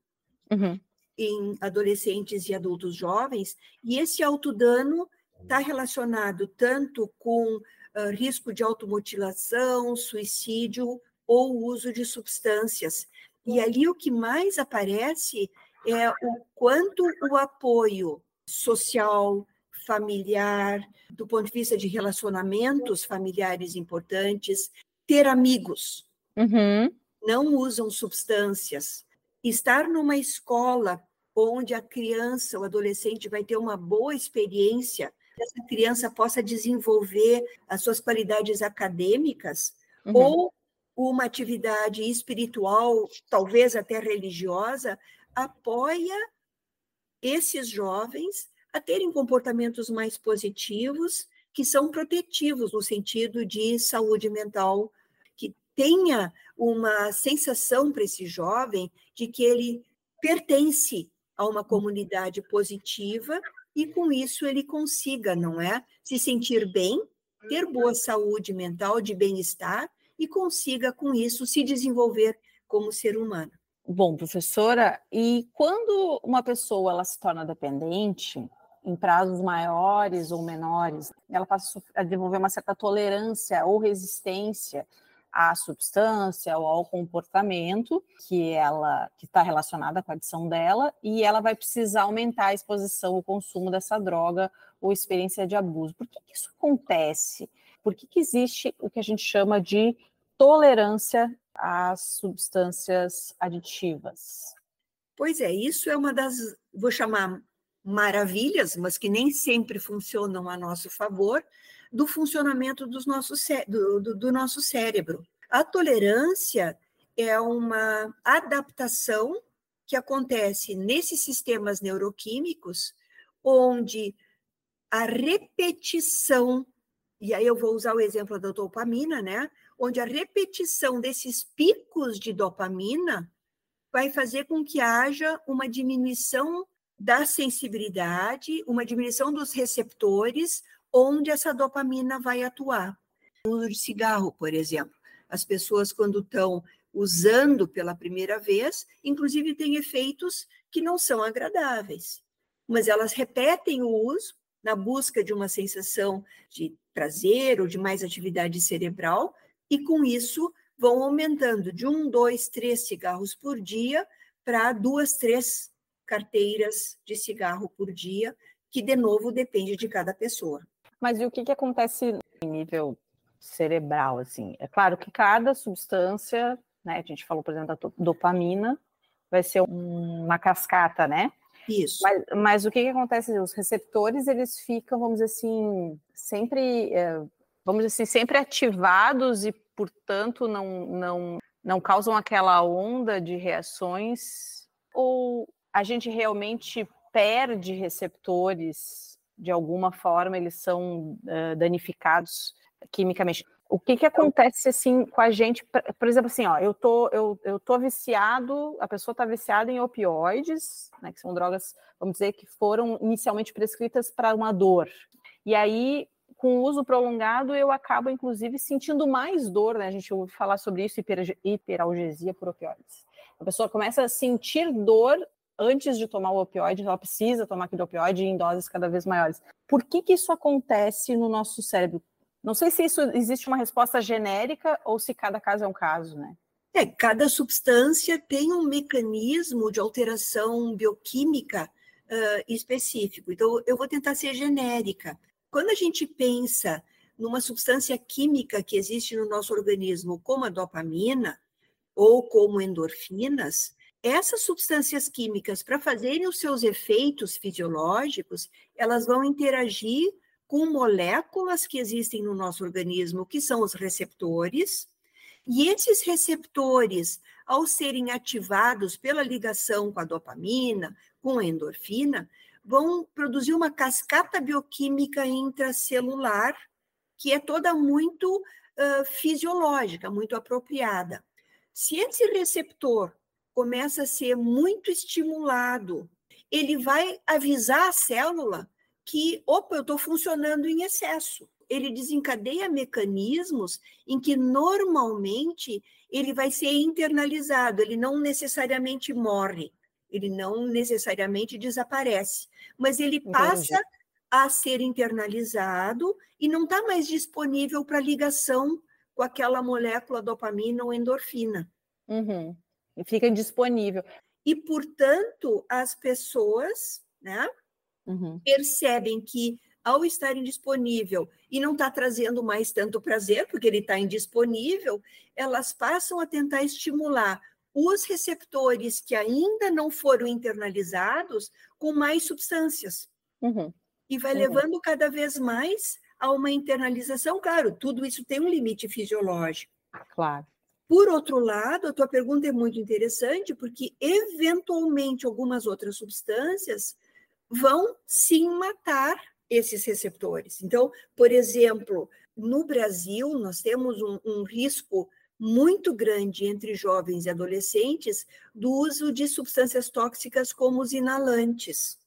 uhum. Em adolescentes e adultos jovens, e esse autodano está relacionado tanto com uh, risco de automutilação, suicídio, ou uso de substâncias. E ali o que mais aparece é o quanto o apoio social, familiar, do ponto de vista de relacionamentos familiares importantes, ter amigos, uhum. não usam substâncias, estar numa escola onde a criança, o adolescente vai ter uma boa experiência, essa criança possa desenvolver as suas qualidades acadêmicas, uhum. ou uma atividade espiritual, talvez até religiosa, apoia esses jovens a terem comportamentos mais positivos, que são protetivos no sentido de saúde mental, que tenha uma sensação para esse jovem de que ele pertence a uma comunidade positiva e com isso ele consiga, não é, se sentir bem, ter boa saúde mental, de bem-estar e consiga, com isso, se desenvolver como ser humano. Bom, professora, e quando uma pessoa ela se torna dependente, em prazos maiores ou menores, ela passa a desenvolver uma certa tolerância ou resistência à substância ou ao comportamento que ela que está relacionada com a adição dela e ela vai precisar aumentar a exposição, o consumo dessa droga ou experiência de abuso. Por que, que isso acontece? por que, que existe o que a gente chama de tolerância às substâncias aditivas? Pois é, isso é uma das, vou chamar maravilhas, mas que nem sempre funcionam a nosso favor, do funcionamento dos nossos, do, do, do nosso cérebro. A tolerância é uma adaptação que acontece nesses sistemas neuroquímicos, onde a repetição e aí eu vou usar o exemplo da dopamina, né? Onde a repetição desses picos de dopamina vai fazer com que haja uma diminuição da sensibilidade, uma diminuição dos receptores onde essa dopamina vai atuar. O uso de cigarro, por exemplo. As pessoas, quando estão usando pela primeira vez, inclusive tem efeitos que não são agradáveis, mas elas repetem o uso na busca de uma sensação de prazer ou de mais atividade cerebral, e com isso vão aumentando de um, dois, três cigarros por dia para duas, três carteiras de cigarro por dia, que de novo depende de cada pessoa. Mas e o que, que acontece em nível cerebral, assim? É claro que cada substância, né? A gente falou, por exemplo, da dopamina, vai ser uma cascata, né? Isso. Mas, mas o que, que acontece? Os receptores, eles ficam, vamos dizer assim, sempre, é, vamos dizer assim, sempre ativados e, portanto, não, não, não causam aquela onda de reações? Ou a gente realmente perde receptores de alguma forma, eles são uh, danificados quimicamente? O que, que acontece assim com a gente? Por exemplo, assim, ó, eu tô, eu, eu tô viciado, a pessoa está viciada em opioides, né, que são drogas, vamos dizer, que foram inicialmente prescritas para uma dor. E aí, com o uso prolongado, eu acabo, inclusive, sentindo mais dor, né? A gente ouve falar sobre isso, hiper, hiperalgesia por opioides. A pessoa começa a sentir dor antes de tomar o opioide, ela precisa tomar aquele opioide em doses cada vez maiores. Por que, que isso acontece no nosso cérebro? Não sei se isso existe uma resposta genérica ou se cada caso é um caso, né? É, cada substância tem um mecanismo de alteração bioquímica uh, específico. Então, eu vou tentar ser genérica. Quando a gente pensa numa substância química que existe no nosso organismo, como a dopamina ou como endorfinas, essas substâncias químicas, para fazerem os seus efeitos fisiológicos, elas vão interagir com moléculas que existem no nosso organismo, que são os receptores, e esses receptores, ao serem ativados pela ligação com a dopamina, com a endorfina, vão produzir uma cascata bioquímica intracelular, que é toda muito uh, fisiológica, muito apropriada. Se esse receptor começa a ser muito estimulado, ele vai avisar a célula que, opa, eu estou funcionando em excesso. Ele desencadeia mecanismos em que normalmente ele vai ser internalizado, ele não necessariamente morre, ele não necessariamente desaparece, mas ele Entendi. passa a ser internalizado e não está mais disponível para ligação com aquela molécula dopamina ou endorfina. Uhum. Fica indisponível. E, portanto, as pessoas, né, uhum. percebem que ao estar indisponível e não está trazendo mais tanto prazer, porque ele está indisponível, elas passam a tentar estimular os receptores que ainda não foram internalizados com mais substâncias. Uhum. E vai uhum. levando cada vez mais a uma internalização. Claro, tudo isso tem um limite fisiológico. Claro. Por outro lado, a tua pergunta é muito interessante, porque eventualmente algumas outras substâncias vão sim matar esses receptores. Então, por exemplo, no Brasil, nós temos um, um risco muito grande entre jovens e adolescentes do uso de substâncias tóxicas como os inalantes,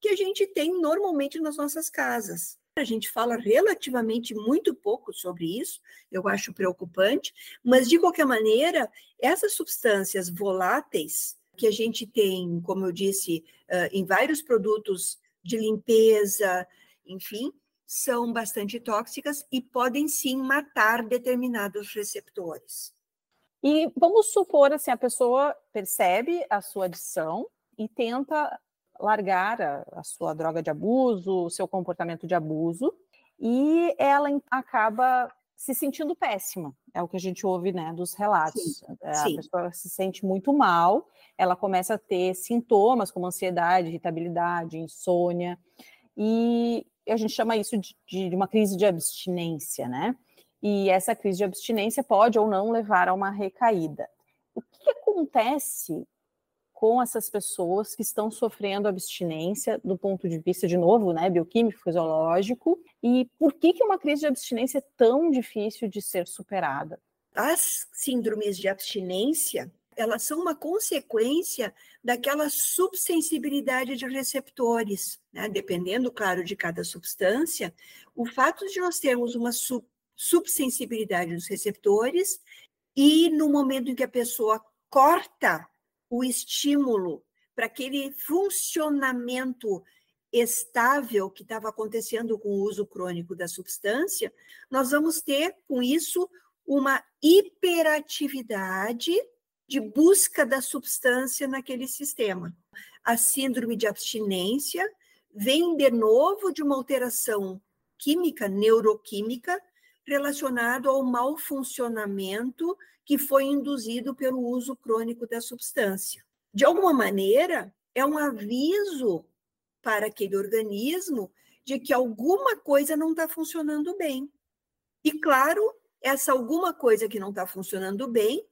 que a gente tem normalmente nas nossas casas. A gente fala relativamente muito pouco sobre isso, eu acho preocupante, mas de qualquer maneira, essas substâncias voláteis que a gente tem, como eu disse, em vários produtos de limpeza, enfim, são bastante tóxicas e podem sim matar determinados receptores. E vamos supor assim, a pessoa percebe a sua adição e tenta largar a, a sua droga de abuso, o seu comportamento de abuso, e ela acaba se sentindo péssima. É o que a gente ouve, né, dos relatos. Sim, é, a sim. pessoa se sente muito mal, ela começa a ter sintomas como ansiedade, irritabilidade, insônia, e a gente chama isso de, de uma crise de abstinência, né? E essa crise de abstinência pode ou não levar a uma recaída. O que acontece com essas pessoas que estão sofrendo abstinência do ponto de vista, de novo, né, bioquímico, fisiológico, e por que, que uma crise de abstinência é tão difícil de ser superada? As síndromes de abstinência, elas são uma consequência daquela subsensibilidade de receptores, né? dependendo, claro, de cada substância, o fato de nós termos uma sub subsensibilidade dos receptores e no momento em que a pessoa corta o estímulo para aquele funcionamento estável que estava acontecendo com o uso crônico da substância, nós vamos ter com isso uma hiperatividade de busca da substância naquele sistema. A síndrome de abstinência vem de novo de uma alteração química, neuroquímica, relacionado ao mau funcionamento que foi induzido pelo uso crônico da substância. De alguma maneira, é um aviso para aquele organismo de que alguma coisa não está funcionando bem. E, claro, essa alguma coisa que não está funcionando bem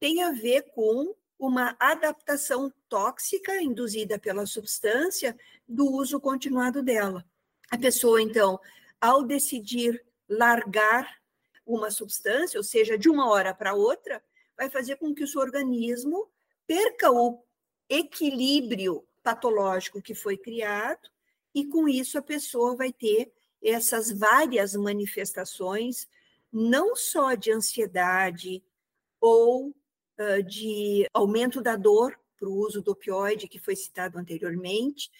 tem a ver com uma adaptação tóxica induzida pela substância do uso continuado dela. A pessoa, então, ao decidir largar uma substância, ou seja, de uma hora para outra, vai fazer com que o seu organismo perca o equilíbrio patológico que foi criado, e com isso a pessoa vai ter essas várias manifestações, não só de ansiedade ou uh, de aumento da dor para o uso do opioide, que foi citado anteriormente,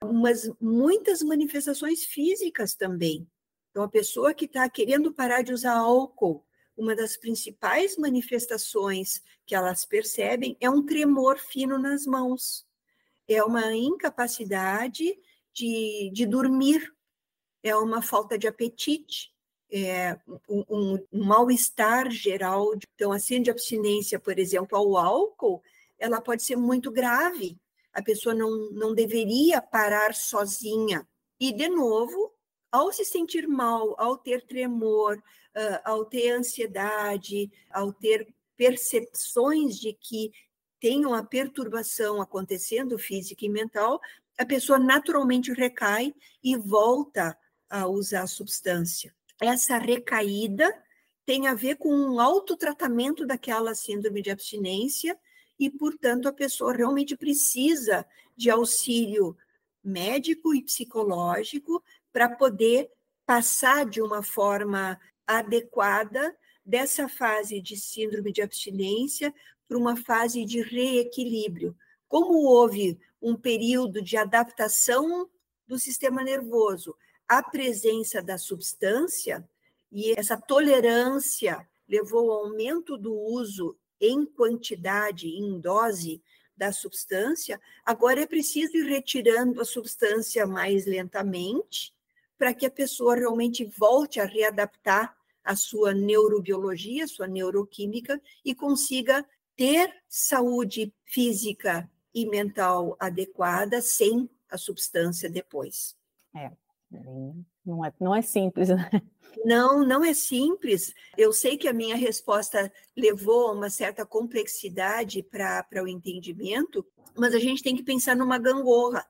mas muitas manifestações físicas também. Então, a pessoa que está querendo parar de usar álcool, uma das principais manifestações que elas percebem é um tremor fino nas mãos, é uma incapacidade de, de dormir, é uma falta de apetite, é um, um, mal-estar geral. Então, a síndrome de abstinência, por exemplo, ao álcool, ela pode ser muito grave. A pessoa não, não deveria parar sozinha. E, de novo, ao se sentir mal, ao ter tremor, ao ter ansiedade, ao ter percepções de que tem uma perturbação acontecendo física e mental, a pessoa naturalmente recai e volta a usar a substância. Essa recaída tem a ver com um autotratamento daquela síndrome de abstinência e, portanto, a pessoa realmente precisa de auxílio médico e psicológico para poder passar de uma forma adequada dessa fase de síndrome de abstinência para uma fase de reequilíbrio. Como houve um período de adaptação do sistema nervoso à presença da substância, e essa tolerância levou ao aumento do uso em quantidade, em dose da substância, agora é preciso ir retirando a substância mais lentamente para que a pessoa realmente volte a readaptar a sua neurobiologia, sua neuroquímica e consiga ter saúde física e mental adequada sem a substância depois. É, não é, não é simples, né? Não, não é simples. Eu sei que a minha resposta levou a uma certa complexidade para o entendimento, mas a gente tem que pensar numa gangorra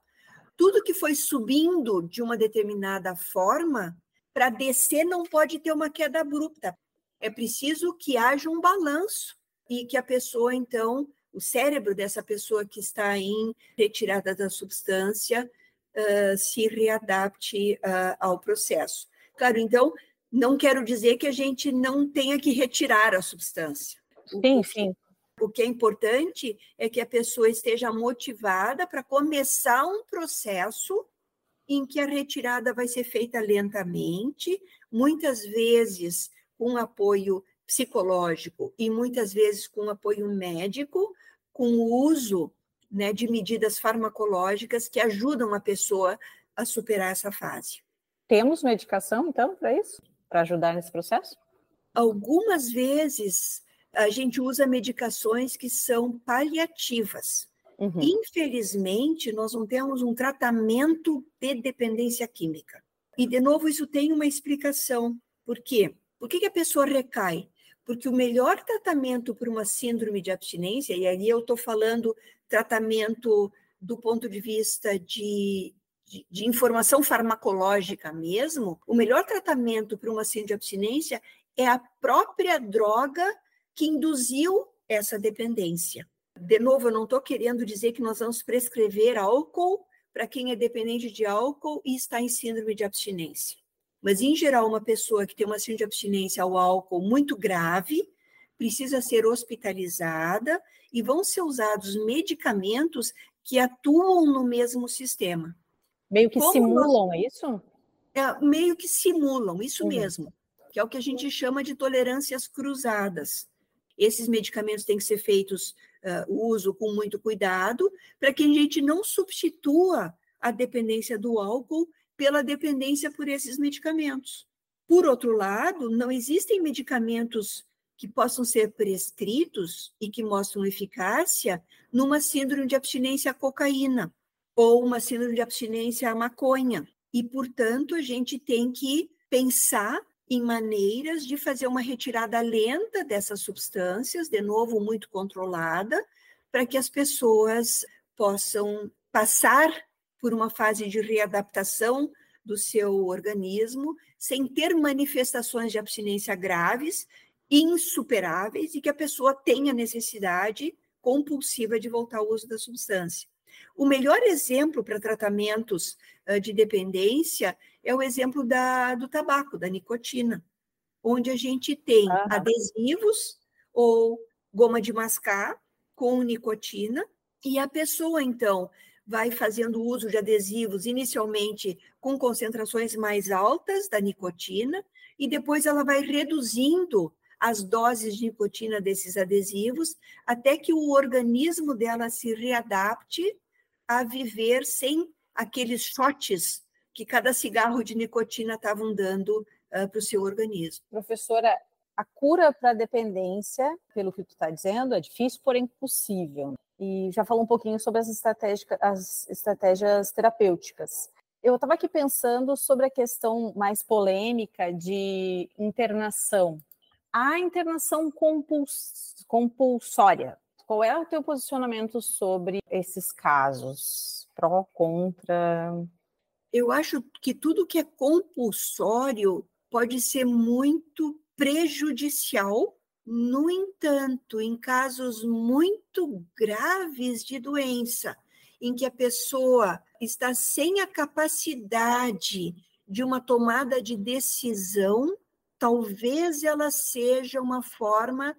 tudo que foi subindo de uma determinada forma, para descer não pode ter uma queda abrupta. É preciso que haja um balanço e que a pessoa, então, o cérebro dessa pessoa que está em retirada da substância, uh, se readapte uh, ao processo. Claro, então, não quero dizer que a gente não tenha que retirar a substância. Sim, sim. O que é importante é que a pessoa esteja motivada para começar um processo em que a retirada vai ser feita lentamente, muitas vezes com apoio psicológico e muitas vezes com apoio médico, com o uso né, de medidas farmacológicas que ajudam a pessoa a superar essa fase. Temos medicação, então, para isso? Para ajudar nesse processo? Algumas vezes a gente usa medicações que são paliativas. Uhum. Infelizmente, nós não temos um tratamento de dependência química. E, de novo, isso tem uma explicação. Por quê? Por que, que a pessoa recai? Porque o melhor tratamento para uma síndrome de abstinência, e aí eu estou falando tratamento do ponto de vista de, de, de, informação farmacológica mesmo, o melhor tratamento para uma síndrome de abstinência é a própria droga que induziu essa dependência. De novo, eu não estou querendo dizer que nós vamos prescrever álcool para quem é dependente de álcool e está em síndrome de abstinência. Mas, em geral, uma pessoa que tem uma síndrome de abstinência ao álcool muito grave precisa ser hospitalizada e vão ser usados medicamentos que atuam no mesmo sistema. Meio que Como simulam, nós... é isso? É, meio que simulam, isso uhum. mesmo, que é o que a gente chama de tolerâncias cruzadas. Esses medicamentos têm que ser feitos uh, uso com muito cuidado, para que a gente não substitua a dependência do álcool pela dependência por esses medicamentos. Por outro lado, não existem medicamentos que possam ser prescritos e que mostram eficácia numa síndrome de abstinência à cocaína ou uma síndrome de abstinência à maconha. E, portanto, a gente tem que pensar em maneiras de fazer uma retirada lenta dessas substâncias, de novo, muito controlada, para que as pessoas possam passar por uma fase de readaptação do seu organismo sem ter manifestações de abstinência graves, insuperáveis, e que a pessoa tenha necessidade compulsiva de voltar ao uso da substância. O melhor exemplo para tratamentos de dependência é o exemplo da, do tabaco, da nicotina, onde a gente tem ah. adesivos ou goma de mascar com nicotina, e a pessoa, então, vai fazendo uso de adesivos, inicialmente com concentrações mais altas da nicotina, e depois ela vai reduzindo as doses de nicotina desses adesivos, até que o organismo dela se readapte a viver sem aqueles shots que cada cigarro de nicotina estavam dando uh, para o seu organismo. Professora, a cura para a dependência, pelo que tu está dizendo, é difícil, porém possível. E já falou um pouquinho sobre as, as estratégias terapêuticas. Eu estava aqui pensando sobre a questão mais polêmica de internação. A internação compuls compulsória. Qual é o teu posicionamento sobre esses casos? Pró, contra? Eu acho que tudo que é compulsório pode ser muito prejudicial. No entanto, em casos muito graves de doença, em que a pessoa está sem a capacidade de uma tomada de decisão, talvez ela seja uma forma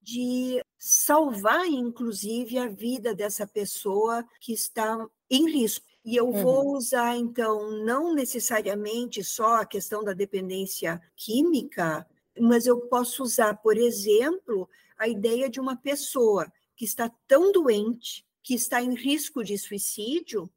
de salvar, inclusive, a vida dessa pessoa que está em risco. E eu uhum. vou usar, então, não necessariamente só a questão da dependência química, mas eu posso usar, por exemplo, a ideia de uma pessoa que está tão doente, que está em risco de suicídio,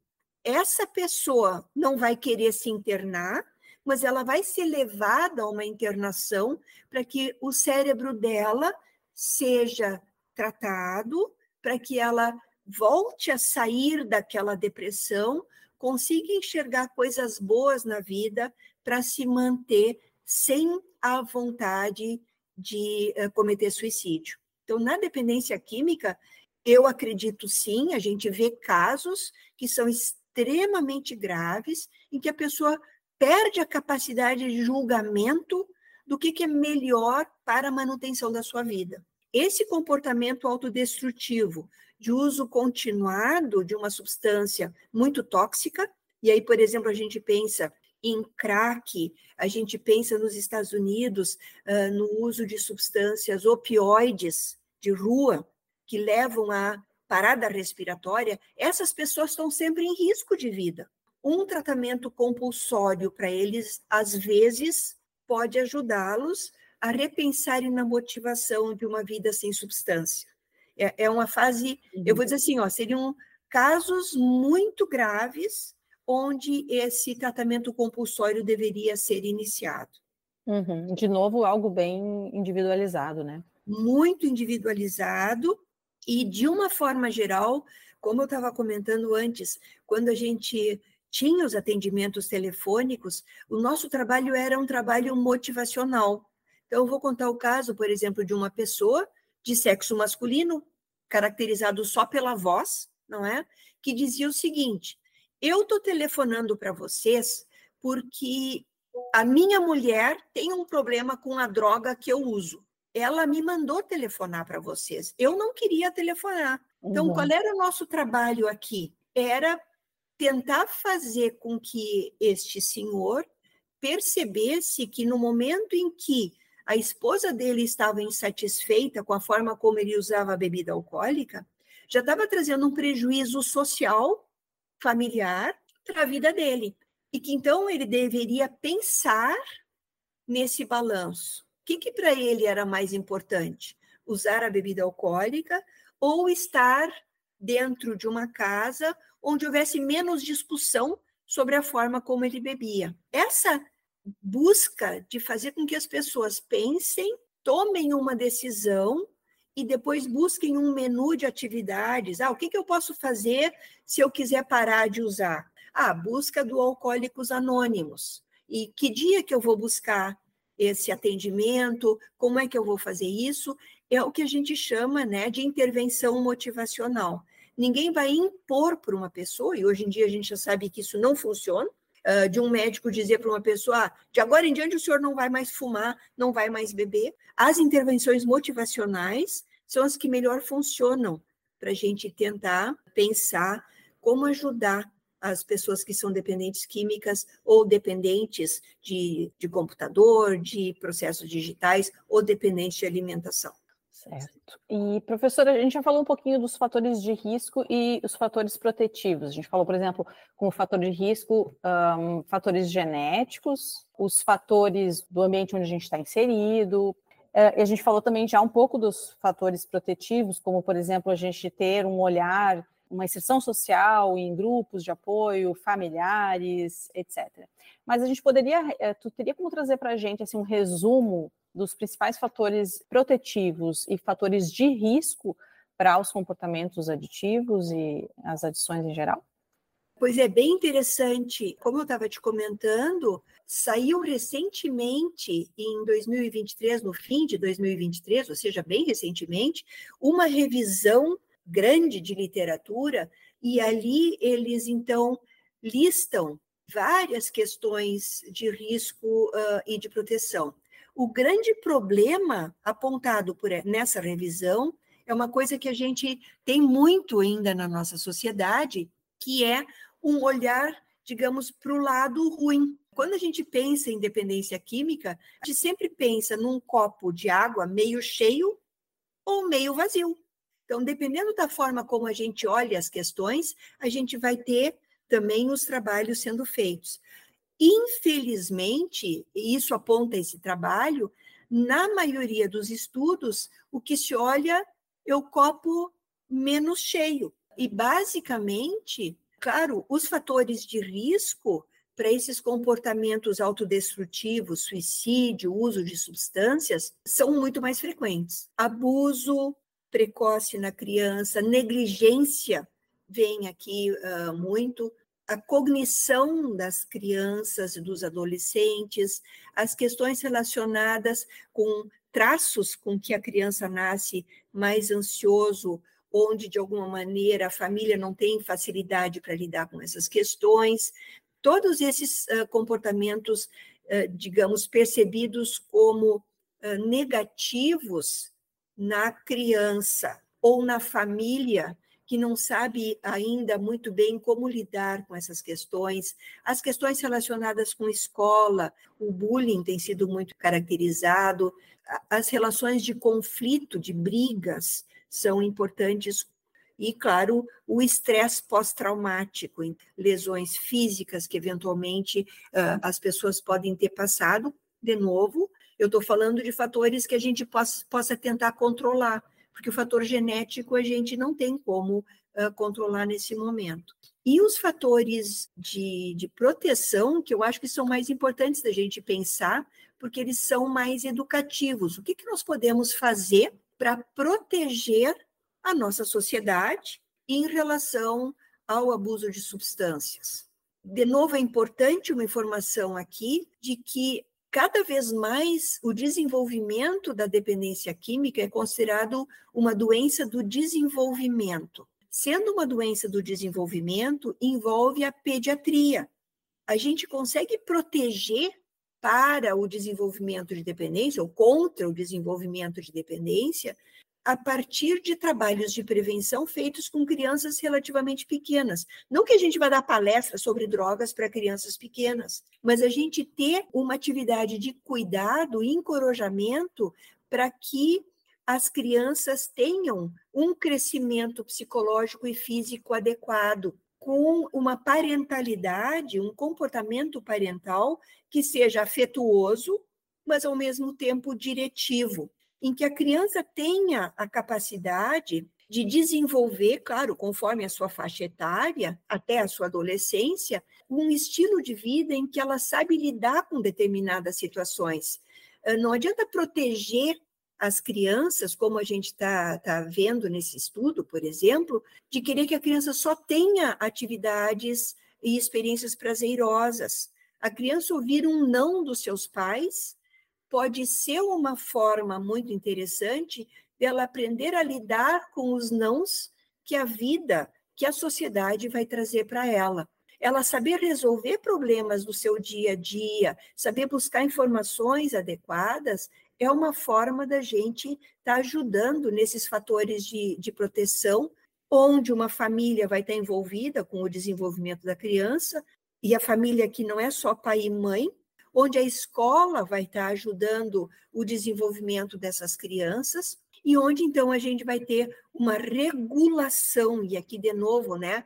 essa pessoa não vai querer se internar, mas ela vai ser levada a uma internação para que o cérebro dela seja tratado, para que ela volte a sair daquela depressão, consiga enxergar coisas boas na vida para se manter sem a vontade de uh, cometer suicídio. Então, na dependência química, eu acredito sim, a gente vê casos que são extremamente graves, em que a pessoa perde a capacidade de julgamento do que, que é melhor para a manutenção da sua vida. Esse comportamento autodestrutivo de uso continuado de uma substância muito tóxica, e aí, por exemplo, a gente pensa em crack, a gente pensa nos Estados Unidos uh, no uso de substâncias opioides de rua, que levam à parada respiratória, essas pessoas estão sempre em risco de vida. Um tratamento compulsório para eles, às vezes, pode ajudá-los a repensarem na motivação de uma vida sem substância. É, é uma fase, eu vou uhum. dizer assim, ó, seriam casos muito graves onde esse tratamento compulsório deveria ser iniciado. Uhum. De novo, algo bem individualizado, né? Muito individualizado e, de uma forma geral, como eu estava comentando antes, quando a gente tinha os atendimentos telefônicos, o nosso trabalho era um trabalho motivacional. Então, eu vou contar o caso, por exemplo, de uma pessoa de sexo masculino, caracterizado só pela voz, não é? Que dizia o seguinte: eu estou telefonando para vocês porque a minha mulher tem um problema com a droga que eu uso. Ela me mandou telefonar para vocês. Eu não queria telefonar. Então, uhum. qual era o nosso trabalho aqui? Era tentar fazer com que este senhor percebesse que no momento em que a esposa dele estava insatisfeita com a forma como ele usava a bebida alcoólica, já estava trazendo um prejuízo social familiar para a vida dele. E que então ele deveria pensar nesse balanço. O que, que para ele era mais importante? Usar a bebida alcoólica ou estar dentro de uma casa onde houvesse menos discussão sobre a forma como ele bebia. Essa busca de fazer com que as pessoas pensem, tomem uma decisão e depois busquem um menu de atividades. Ah, o que, que eu posso fazer se eu quiser parar de usar? Ah, busca do Alcoólicos Anônimos. E que dia que eu vou buscar esse atendimento? Como é que eu vou fazer isso? É o que a gente chama né, de intervenção motivacional. Ninguém vai impor para uma pessoa, e hoje em dia a gente já sabe que isso não funciona, de um médico dizer para uma pessoa: ah, de agora em diante o senhor não vai mais fumar, não vai mais beber. As intervenções motivacionais são as que melhor funcionam para a gente tentar pensar como ajudar as pessoas que são dependentes químicas ou dependentes de, de computador, de processos digitais ou dependentes de alimentação. Certo. E, professora, a gente já falou um pouquinho dos fatores de risco e os fatores protetivos. A gente falou, por exemplo, como fator de risco, um, fatores genéticos, os fatores do ambiente onde a gente está inserido. Uh, e a gente falou também já um pouco dos fatores protetivos, como, por exemplo, a gente ter um olhar, uma inserção social em grupos de apoio, familiares, etc. Mas a gente poderia, uh, tu teria como trazer para a gente assim, um resumo dos principais fatores protetivos e fatores de risco para os comportamentos aditivos e as adições em geral? Pois é, bem interessante. Como eu estava te comentando, saiu recentemente, em 2023, no fim de 2023, ou seja, bem recentemente, uma revisão grande de literatura, e ali eles então listam várias questões de risco uh, e de proteção. O grande problema apontado por nessa revisão é uma coisa que a gente tem muito ainda na nossa sociedade, que é um olhar, digamos, para o lado ruim. Quando a gente pensa em dependência química, a gente sempre pensa num copo de água meio cheio ou meio vazio. Então, dependendo da forma como a gente olha as questões, a gente vai ter também os trabalhos sendo feitos. Infelizmente, isso aponta esse trabalho, na maioria dos estudos, o que se olha é o copo menos cheio. E, basicamente, claro, os fatores de risco para esses comportamentos autodestrutivos, suicídio, uso de substâncias, são muito mais frequentes. Abuso precoce na criança, negligência vem aqui uh, muito, a cognição das crianças e dos adolescentes, as questões relacionadas com traços com que a criança nasce mais ansioso, onde de alguma maneira a família não tem facilidade para lidar com essas questões, todos esses uh, comportamentos, uh, digamos, percebidos como uh, negativos na criança ou na família, que não sabe ainda muito bem como lidar com essas questões, as questões relacionadas com escola, o bullying tem sido muito caracterizado, as relações de conflito, de brigas, são importantes. E, claro, o estresse pós-traumático, lesões físicas que eventualmente as pessoas podem ter passado, de novo, eu estou falando de fatores que a gente possa, possa tentar controlar porque o fator genético a gente não tem como uh, controlar nesse momento. E os fatores de, de proteção, que eu acho que são mais importantes da gente pensar, porque eles são mais educativos. O que, que nós podemos fazer para proteger a nossa sociedade em relação ao abuso de substâncias? De novo, é importante uma informação aqui de que cada vez mais o desenvolvimento da dependência química é considerado uma doença do desenvolvimento. Sendo uma doença do desenvolvimento, envolve a pediatria. A gente consegue proteger para o desenvolvimento de dependência ou contra o desenvolvimento de dependência a partir de trabalhos de prevenção feitos com crianças relativamente pequenas. Não que a gente vá dar palestra sobre drogas para crianças pequenas, mas a gente ter uma atividade de cuidado e encorajamento para que as crianças tenham um crescimento psicológico e físico adequado, com uma parentalidade, um comportamento parental que seja afetuoso, mas ao mesmo tempo diretivo, em que a criança tenha a capacidade de desenvolver, claro, conforme a sua faixa etária, até a sua adolescência, um estilo de vida em que ela sabe lidar com determinadas situações. Ah, não adianta proteger as crianças, como a gente está tá vendo nesse estudo, por exemplo, de querer que a criança só tenha atividades e experiências prazerosas. A criança ouvir um não dos seus pais pode ser uma forma muito interessante dela aprender a lidar com os nãos que a vida, que a sociedade vai trazer para ela. Ela saber resolver problemas do seu dia a dia, saber buscar informações adequadas, é uma forma da gente estar tá ajudando nesses fatores de, de proteção, onde uma família vai estar tá envolvida com o desenvolvimento da criança, e a família que não é só pai e mãe, onde a escola vai estar ajudando o desenvolvimento dessas crianças, e onde então a gente vai ter uma regulação, e aqui de novo, né,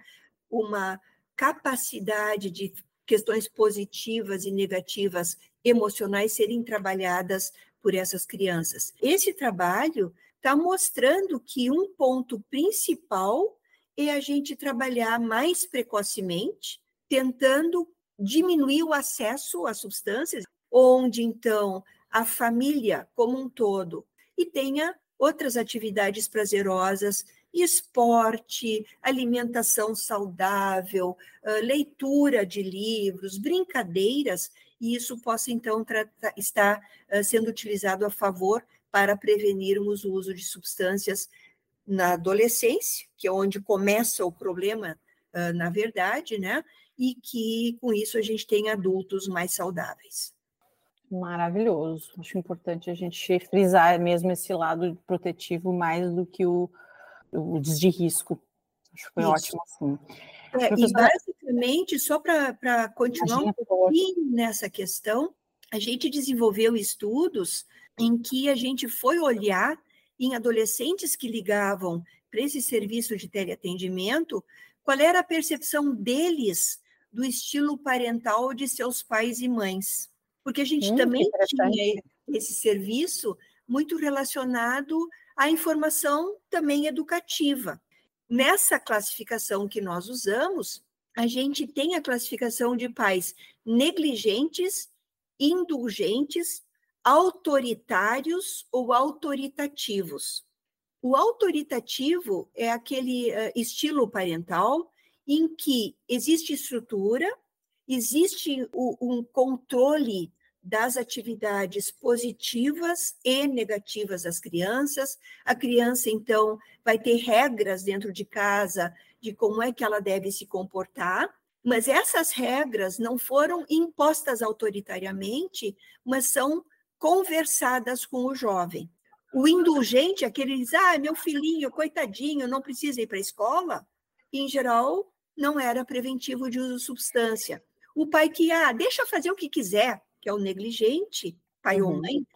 uma capacidade de questões positivas e negativas emocionais serem trabalhadas por essas crianças. Esse trabalho está mostrando que um ponto principal é a gente trabalhar mais precocemente, tentando diminuir o acesso às substâncias, onde então a família como um todo e tenha outras atividades prazerosas, esporte, alimentação saudável, leitura de livros, brincadeiras e isso possa, então, estar sendo utilizado a favor para prevenirmos o uso de substâncias na adolescência, que é onde começa o problema, na verdade, né? E que com isso a gente tem adultos mais saudáveis. Maravilhoso. Acho importante a gente frisar mesmo esse lado protetivo mais do que o, o de risco. Acho que foi isso. ótimo assim. É, e basicamente, só para continuar um pouquinho nessa questão, a gente desenvolveu estudos em que a gente foi olhar em adolescentes que ligavam para esse serviço de teleatendimento, qual era a percepção deles do estilo parental de seus pais e mães. Porque a gente hum, também tinha esse serviço muito relacionado à informação também educativa. Nessa classificação que nós usamos, a gente tem a classificação de pais negligentes, indulgentes, autoritários ou autoritativos. O autoritativo é aquele uh, estilo parental em que existe estrutura, existe o, um controle das atividades positivas e negativas das crianças. A criança, então, vai ter regras dentro de casa de como é que ela deve se comportar, mas essas regras não foram impostas autoritariamente, mas são conversadas com o jovem. O indulgente, aquele que diz, ah, meu filhinho, coitadinho, não precisa ir para a escola, em geral, não era preventivo de uso de substância. O pai que, ah, deixa fazer o que quiser, que é o negligente, pai uhum. ou mãe,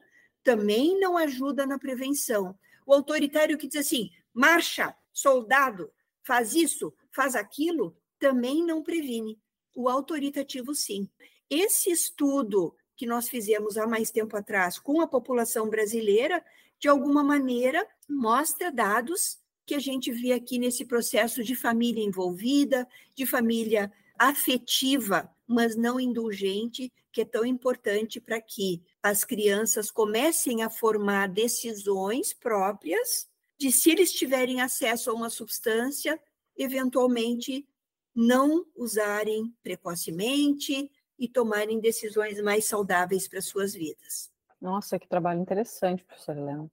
também não ajuda na prevenção. O autoritário que diz assim: marcha, soldado, faz isso, faz aquilo, também não previne. O autoritativo, sim. Esse estudo que nós fizemos há mais tempo atrás com a população brasileira, de alguma maneira, mostra dados que a gente vê aqui nesse processo de família envolvida, de família afetiva, mas não indulgente, que é tão importante para que as crianças comecem a formar decisões próprias de se eles tiverem acesso a uma substância, eventualmente não usarem precocemente e tomarem decisões mais saudáveis para suas vidas. Nossa, que trabalho interessante, professora Helena.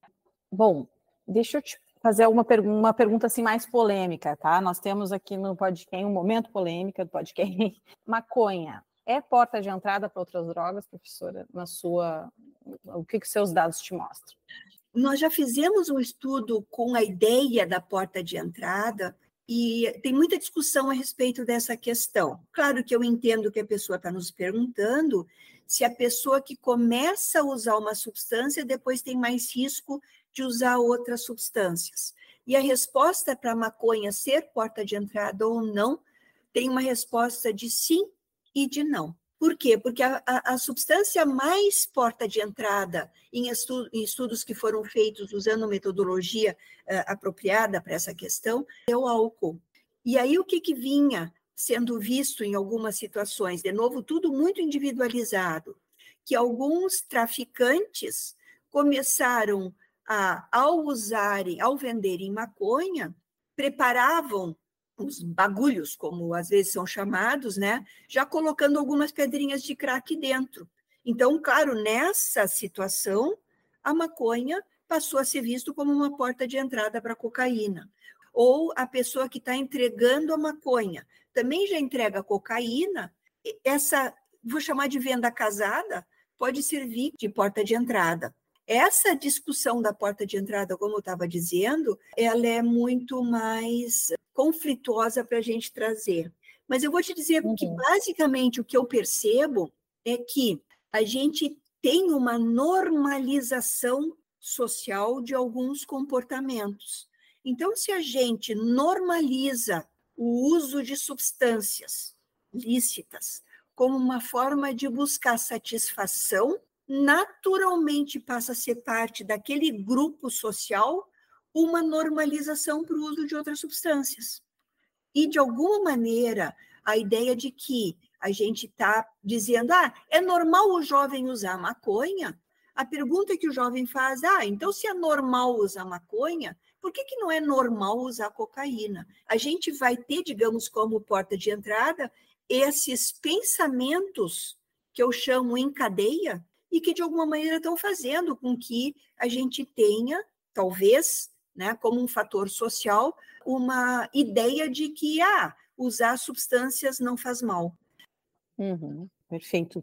Bom, deixa eu te fazer uma, uma pergunta assim mais polêmica, tá? Nós temos aqui no podcast um momento polêmica do podcast. Maconha é porta de entrada para outras drogas, professora? Na sua, o que que seus dados te mostram? Nós já fizemos um estudo com a ideia da porta de entrada e tem muita discussão a respeito dessa questão. Claro que eu entendo que a pessoa está nos perguntando se a pessoa que começa a usar uma substância depois tem mais risco de usar outras substâncias. E a resposta para a maconha ser porta de entrada ou não tem uma resposta de sim e de não. Por quê? Porque a, a, a substância mais porta de entrada em, estu, em, estudos que foram feitos usando metodologia uh, apropriada para essa questão é o álcool. E aí o que, que vinha sendo visto em algumas situações? De novo, tudo muito individualizado, que alguns traficantes começaram a, ao usarem, ao venderem maconha, preparavam os bagulhos, como às vezes são chamados, né? Já colocando algumas pedrinhas de crack dentro. Então, claro, nessa situação, a maconha passou a ser visto como uma porta de entrada para a cocaína. Ou a pessoa que está entregando a maconha também já entrega cocaína. Essa, vou chamar de venda casada, pode servir de porta de entrada. Essa discussão da porta de entrada, como eu estava dizendo, ela é muito mais conflituosa para a gente trazer. Mas eu vou te dizer uhum. que, basicamente, o que eu percebo é que a gente tem uma normalização social de alguns comportamentos. Então, se a gente normaliza o uso de substâncias lícitas como uma forma de buscar satisfação naturalmente passa a ser parte daquele grupo social uma normalização para o uso de outras substâncias. E, de alguma maneira, a ideia de que a gente está dizendo, ah, é normal o jovem usar maconha? A pergunta que o jovem faz, ah, então se é normal usar maconha, por que, que não é normal usar cocaína? A gente vai ter, digamos, como porta de entrada, esses pensamentos que eu chamo em cadeia, e que de alguma maneira estão fazendo com que a gente tenha, talvez, né, como um fator social, uma ideia de que ah, usar substâncias não faz mal. Uhum, perfeito.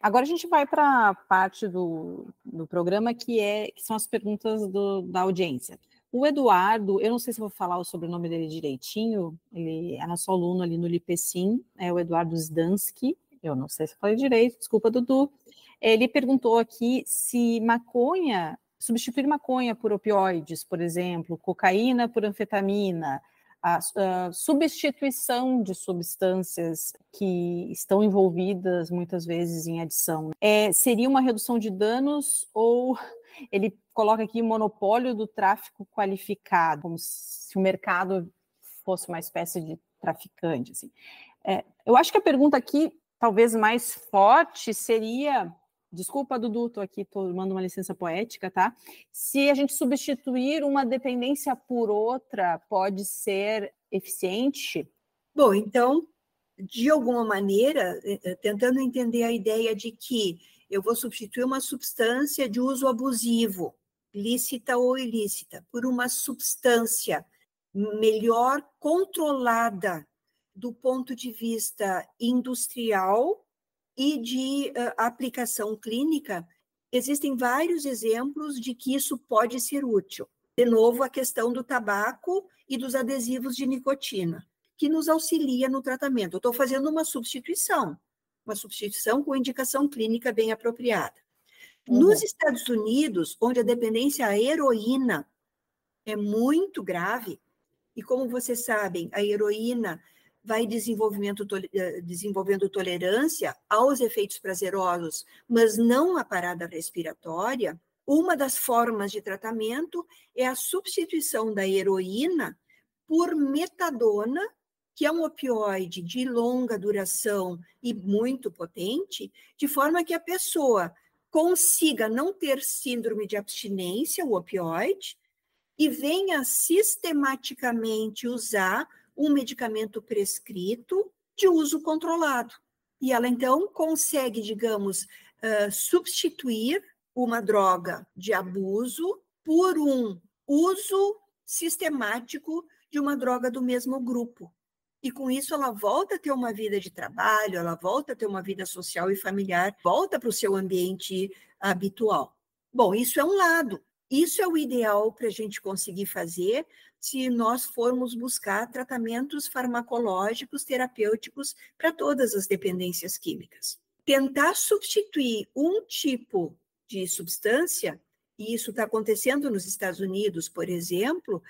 Agora a gente vai para a parte do, do programa que, é, que são as perguntas do, da audiência. O Eduardo, eu não sei se vou falar o sobrenome dele direitinho, ele é nosso aluno ali no Lipecim, é o Eduardo Zdansky, eu não sei se falei direito, desculpa, Dudu. Ele perguntou aqui se maconha, substituir maconha por opioides, por exemplo, cocaína por anfetamina, a, a, substituição de substâncias que estão envolvidas muitas vezes em adição, é, seria uma redução de danos ou ele coloca aqui monopólio do tráfico qualificado, como se o mercado fosse uma espécie de traficante. Assim. É, eu acho que a pergunta aqui, talvez mais forte, seria Desculpa, Dudu, estou aqui tomando uma licença poética, tá? Se a gente substituir uma dependência por outra, pode ser eficiente? Bom, então, de alguma maneira, eh, eh, tentando entender a ideia de que eu vou substituir uma substância de uso abusivo, lícita ou ilícita, por uma substância melhor controlada do ponto de vista industrial e de uh, aplicação clínica, existem vários exemplos de que isso pode ser útil. De novo, a questão do tabaco e dos adesivos de nicotina, que nos auxilia no tratamento. Eu estou fazendo uma substituição, uma substituição com indicação clínica bem apropriada. Uhum. Nos Estados Unidos, onde a dependência à heroína é muito grave, e como vocês sabem, a heroína vai desenvolvimento, eh, desenvolvendo tolerância aos efeitos prazerosos, mas não à parada respiratória, uma das formas de tratamento é a substituição da heroína por metadona, que é um opioide de longa duração e muito potente, de forma que a pessoa consiga não ter síndrome de abstinência, o opioide, e venha sistematicamente usar um medicamento prescrito de uso controlado. E ela então consegue, digamos, uh, substituir uma droga de abuso por um uso sistemático de uma droga do mesmo grupo. E com isso ela volta a ter uma vida de trabalho, ela volta a ter uma vida social e familiar, volta para o seu ambiente habitual. Bom, isso é um lado. Isso é o ideal para a gente conseguir fazer se nós formos buscar tratamentos farmacológicos, terapêuticos para todas as dependências químicas. Tentar substituir um tipo de substância, e isso está acontecendo nos Estados Unidos, por exemplo,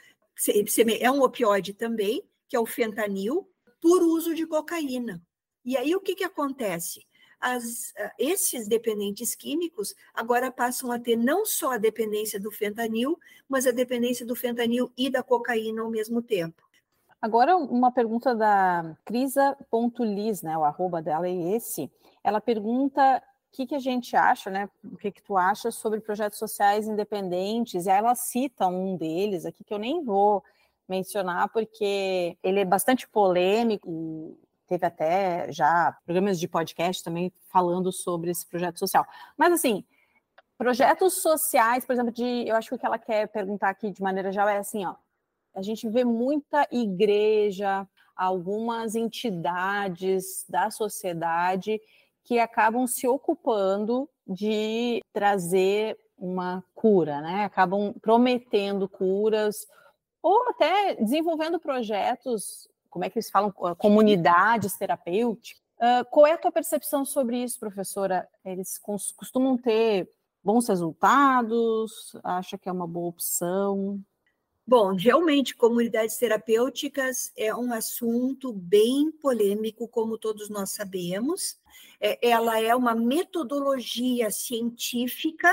é um opioide também, que é o fentanil, por uso de cocaína. E aí o que, que acontece? As, ah, esses dependentes químicos agora passam a ter não só a dependência do fentanil, mas a dependência do fentanil e da cocaína ao mesmo tempo. Agora, uma pergunta da Crisa.lis, né? O arroba dela é esse. Ela pergunta o que, que a gente acha, né? O que, que tu acha sobre projetos sociais independentes? E aí ela cita um deles aqui que eu nem vou mencionar, porque ele é bastante polêmico, teve até já programas de podcast também falando sobre esse projeto social. Mas assim, projetos sociais, por exemplo, de, eu acho que o que ela quer perguntar aqui de maneira geral é assim, ó, a gente vê muita igreja, algumas entidades da sociedade que acabam se ocupando de trazer uma cura, né? Acabam prometendo curas ou até desenvolvendo projetos, como é que eles falam, comunidades terapêuticas. Uh, qual é a tua percepção sobre isso, professora? Eles costumam ter bons resultados? Acha que é uma boa opção? Bom, realmente, comunidades terapêuticas é um assunto bem polêmico, como todos nós sabemos. É, ela é uma metodologia científica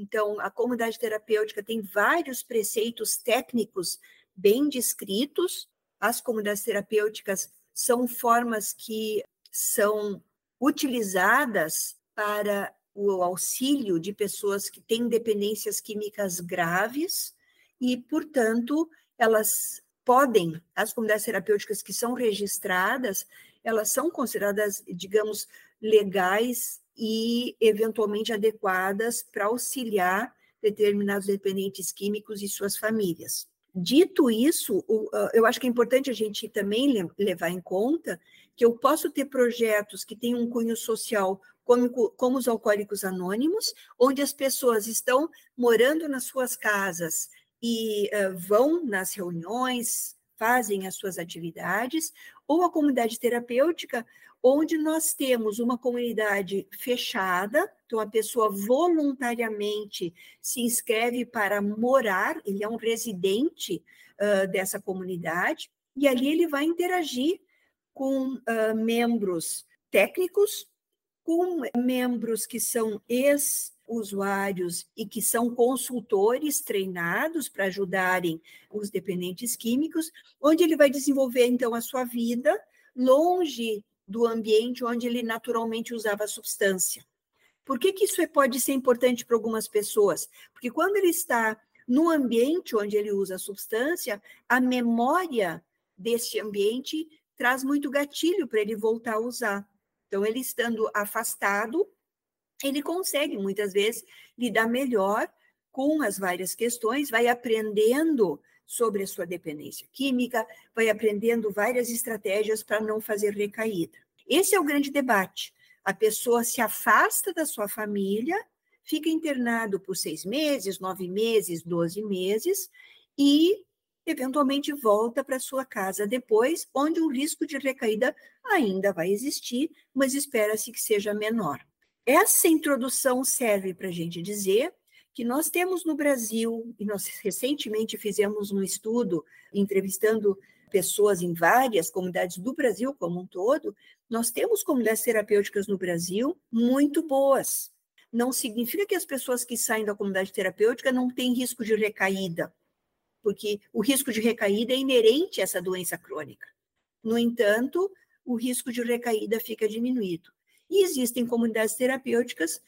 então, a comunidade terapêutica tem vários preceitos técnicos bem descritos. As comunidades terapêuticas são formas que são utilizadas para o auxílio de pessoas que têm dependências químicas graves e, portanto, elas podem, as comunidades terapêuticas que são registradas, elas são consideradas, digamos, legais e, eventualmente, adequadas para auxiliar determinados dependentes químicos e suas famílias. Dito isso, eu acho que é importante a gente também levar em conta que eu posso ter projetos que têm um cunho social como, como os alcoólicos anônimos, onde as pessoas estão morando nas suas casas e uh, vão nas reuniões, fazem as suas atividades, ou a comunidade terapêutica, onde nós temos uma comunidade fechada, então a pessoa voluntariamente se inscreve para morar, ele é um residente uh, dessa comunidade, e ali ele vai interagir com uh, membros técnicos, com membros que são ex usuários e que são consultores treinados para ajudarem os dependentes químicos, onde ele vai desenvolver então a sua vida longe do ambiente onde ele naturalmente usava a substância. Por que, que isso é, pode ser importante para algumas pessoas? Porque quando ele está no ambiente onde ele usa a substância, a memória desse ambiente traz muito gatilho para ele voltar a usar. Então, ele estando afastado, ele consegue muitas vezes lidar melhor com as várias questões, vai aprendendo sobre a sua dependência química, vai aprendendo várias estratégias para não fazer recaída. Esse é o grande debate. A pessoa se afasta da sua família, fica internado por seis meses, nove meses, doze meses e eventualmente volta para sua casa depois, onde o risco de recaída ainda vai existir, mas espera-se que seja menor. Essa introdução serve para a gente dizer que nós temos no Brasil, e nós recentemente fizemos um estudo entrevistando pessoas em várias comunidades do Brasil como um todo, nós temos comunidades terapêuticas no Brasil muito boas. Não significa que as pessoas que saem da comunidade terapêutica não têm risco de recaída, porque o risco de recaída é inerente a essa doença crônica. No entanto, o risco de recaída fica diminuído. E existem comunidades terapêuticas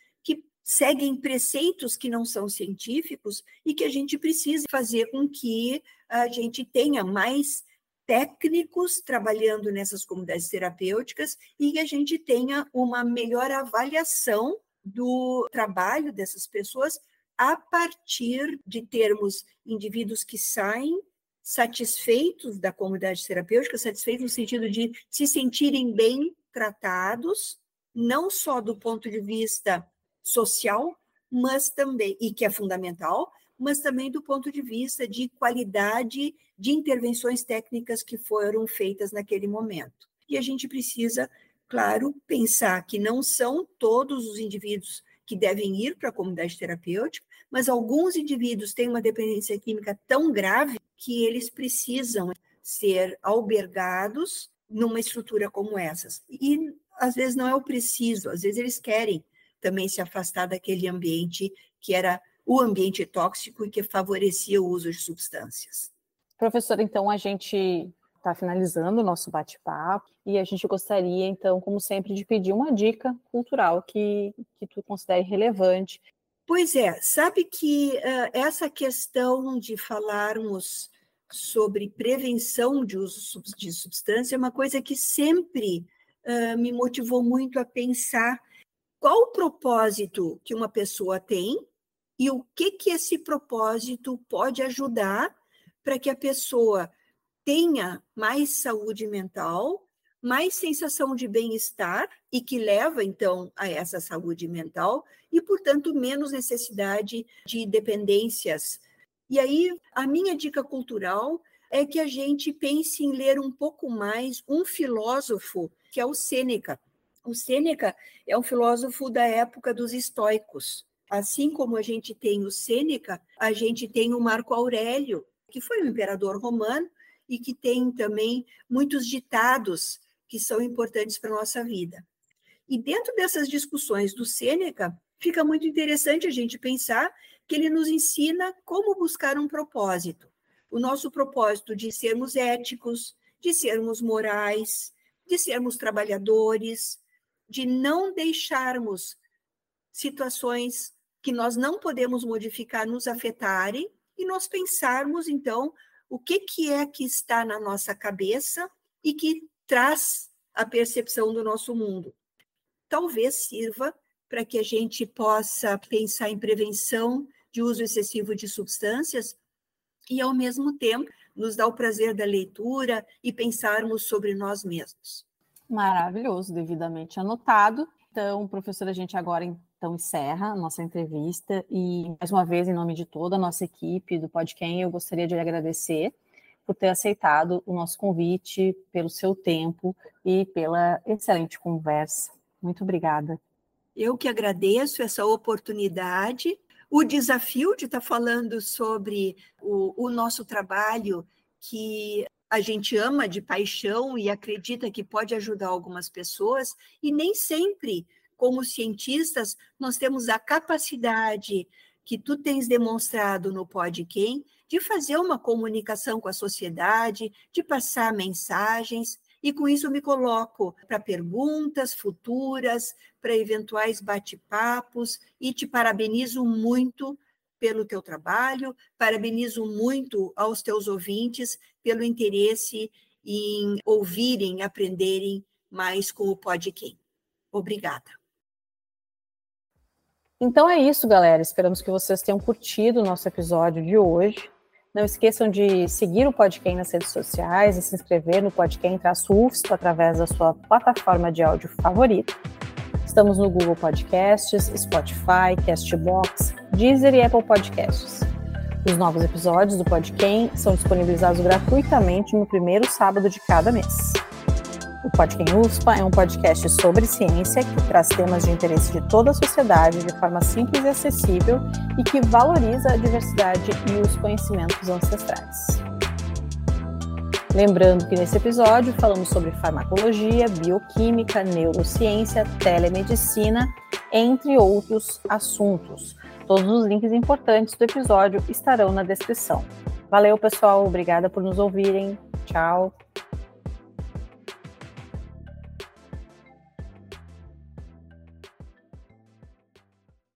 seguem preceitos que não são científicos e que a gente precisa fazer com que a gente tenha mais técnicos trabalhando nessas comunidades terapêuticas e que a gente tenha uma melhor avaliação do trabalho dessas pessoas a partir de termos indivíduos que saem satisfeitos da comunidade terapêutica, satisfeitos no sentido de se sentirem bem tratados, não só do ponto de vista social, mas também, e que é fundamental, mas também do ponto de vista de qualidade de intervenções técnicas que foram feitas naquele momento. E a gente precisa, claro, pensar que não são todos os indivíduos que devem ir para a comunidade terapêutica, mas alguns indivíduos têm uma dependência química tão grave que eles precisam ser albergados numa estrutura como essas. E às vezes não é o preciso, às vezes eles querem também se afastar daquele ambiente que era o ambiente tóxico e que favorecia o uso de substâncias. Professora, então a gente está finalizando o nosso bate-papo e a gente gostaria, então, como sempre, de pedir uma dica cultural que, que tu considere relevante. Pois é, sabe que uh, essa questão de falarmos sobre prevenção de uso de substância é uma coisa que sempre uh, me motivou muito a pensar qual o propósito que uma pessoa tem e o que que esse propósito pode ajudar para que a pessoa tenha mais saúde mental, mais sensação de bem-estar e que leva então a essa saúde mental e, portanto, menos necessidade de dependências. E aí, a minha dica cultural é que a gente pense em ler um pouco mais um filósofo que é o Sêneca. O Sêneca é um filósofo da época dos estoicos. Assim como a gente tem o Sêneca, a gente tem o Marco Aurélio, que foi um imperador romano e que tem também muitos ditados que são importantes para a nossa vida. E dentro dessas discussões do Sêneca, fica muito interessante a gente pensar que ele nos ensina como buscar um propósito. O nosso propósito de sermos éticos, de sermos morais, de sermos trabalhadores, de não deixarmos situações que nós não podemos modificar nos afetarem e nós pensarmos, então, o que, que é que está na nossa cabeça e que traz a percepção do nosso mundo. Talvez sirva para que a gente possa pensar em prevenção de uso excessivo de substâncias e, ao mesmo tempo, nos dar o prazer da leitura e pensarmos sobre nós mesmos. Maravilhoso, devidamente anotado. Então, professora, a gente agora então encerra a nossa entrevista e mais uma vez em nome de toda a nossa equipe do Podquem, eu gostaria de lhe agradecer por ter aceitado o nosso convite, pelo seu tempo e pela excelente conversa. Muito obrigada. Eu que agradeço essa oportunidade, o desafio de estar falando sobre o, o nosso trabalho que a gente ama de paixão e acredita que pode ajudar algumas pessoas, e nem sempre como cientistas, nós temos a capacidade que tu tens demonstrado no Podquem de fazer uma comunicação com a sociedade, de passar mensagens, e com isso me coloco para perguntas futuras, para eventuais bate-papos, e te parabenizo muito pelo teu trabalho, parabenizo muito aos teus ouvintes pelo interesse em ouvirem, aprenderem mais com o Podquem. Obrigada. Então é isso, galera. Esperamos que vocês tenham curtido o nosso episódio de hoje. Não esqueçam de seguir o Podquem nas redes sociais e se inscrever no Podquem UFSP através da sua plataforma de áudio favorita. Estamos no Google Podcasts, Spotify, Castbox, Deezer e Apple Podcasts. Os novos episódios do Podquem são disponibilizados gratuitamente no primeiro sábado de cada mês. O Podquem USPA é um podcast sobre ciência que traz temas de interesse de toda a sociedade de forma simples e acessível e que valoriza a diversidade e os conhecimentos ancestrais. Lembrando que nesse episódio falamos sobre farmacologia, bioquímica, neurociência, telemedicina, entre outros assuntos. Todos os links importantes do episódio estarão na descrição. Valeu, pessoal. Obrigada por nos ouvirem. Tchau.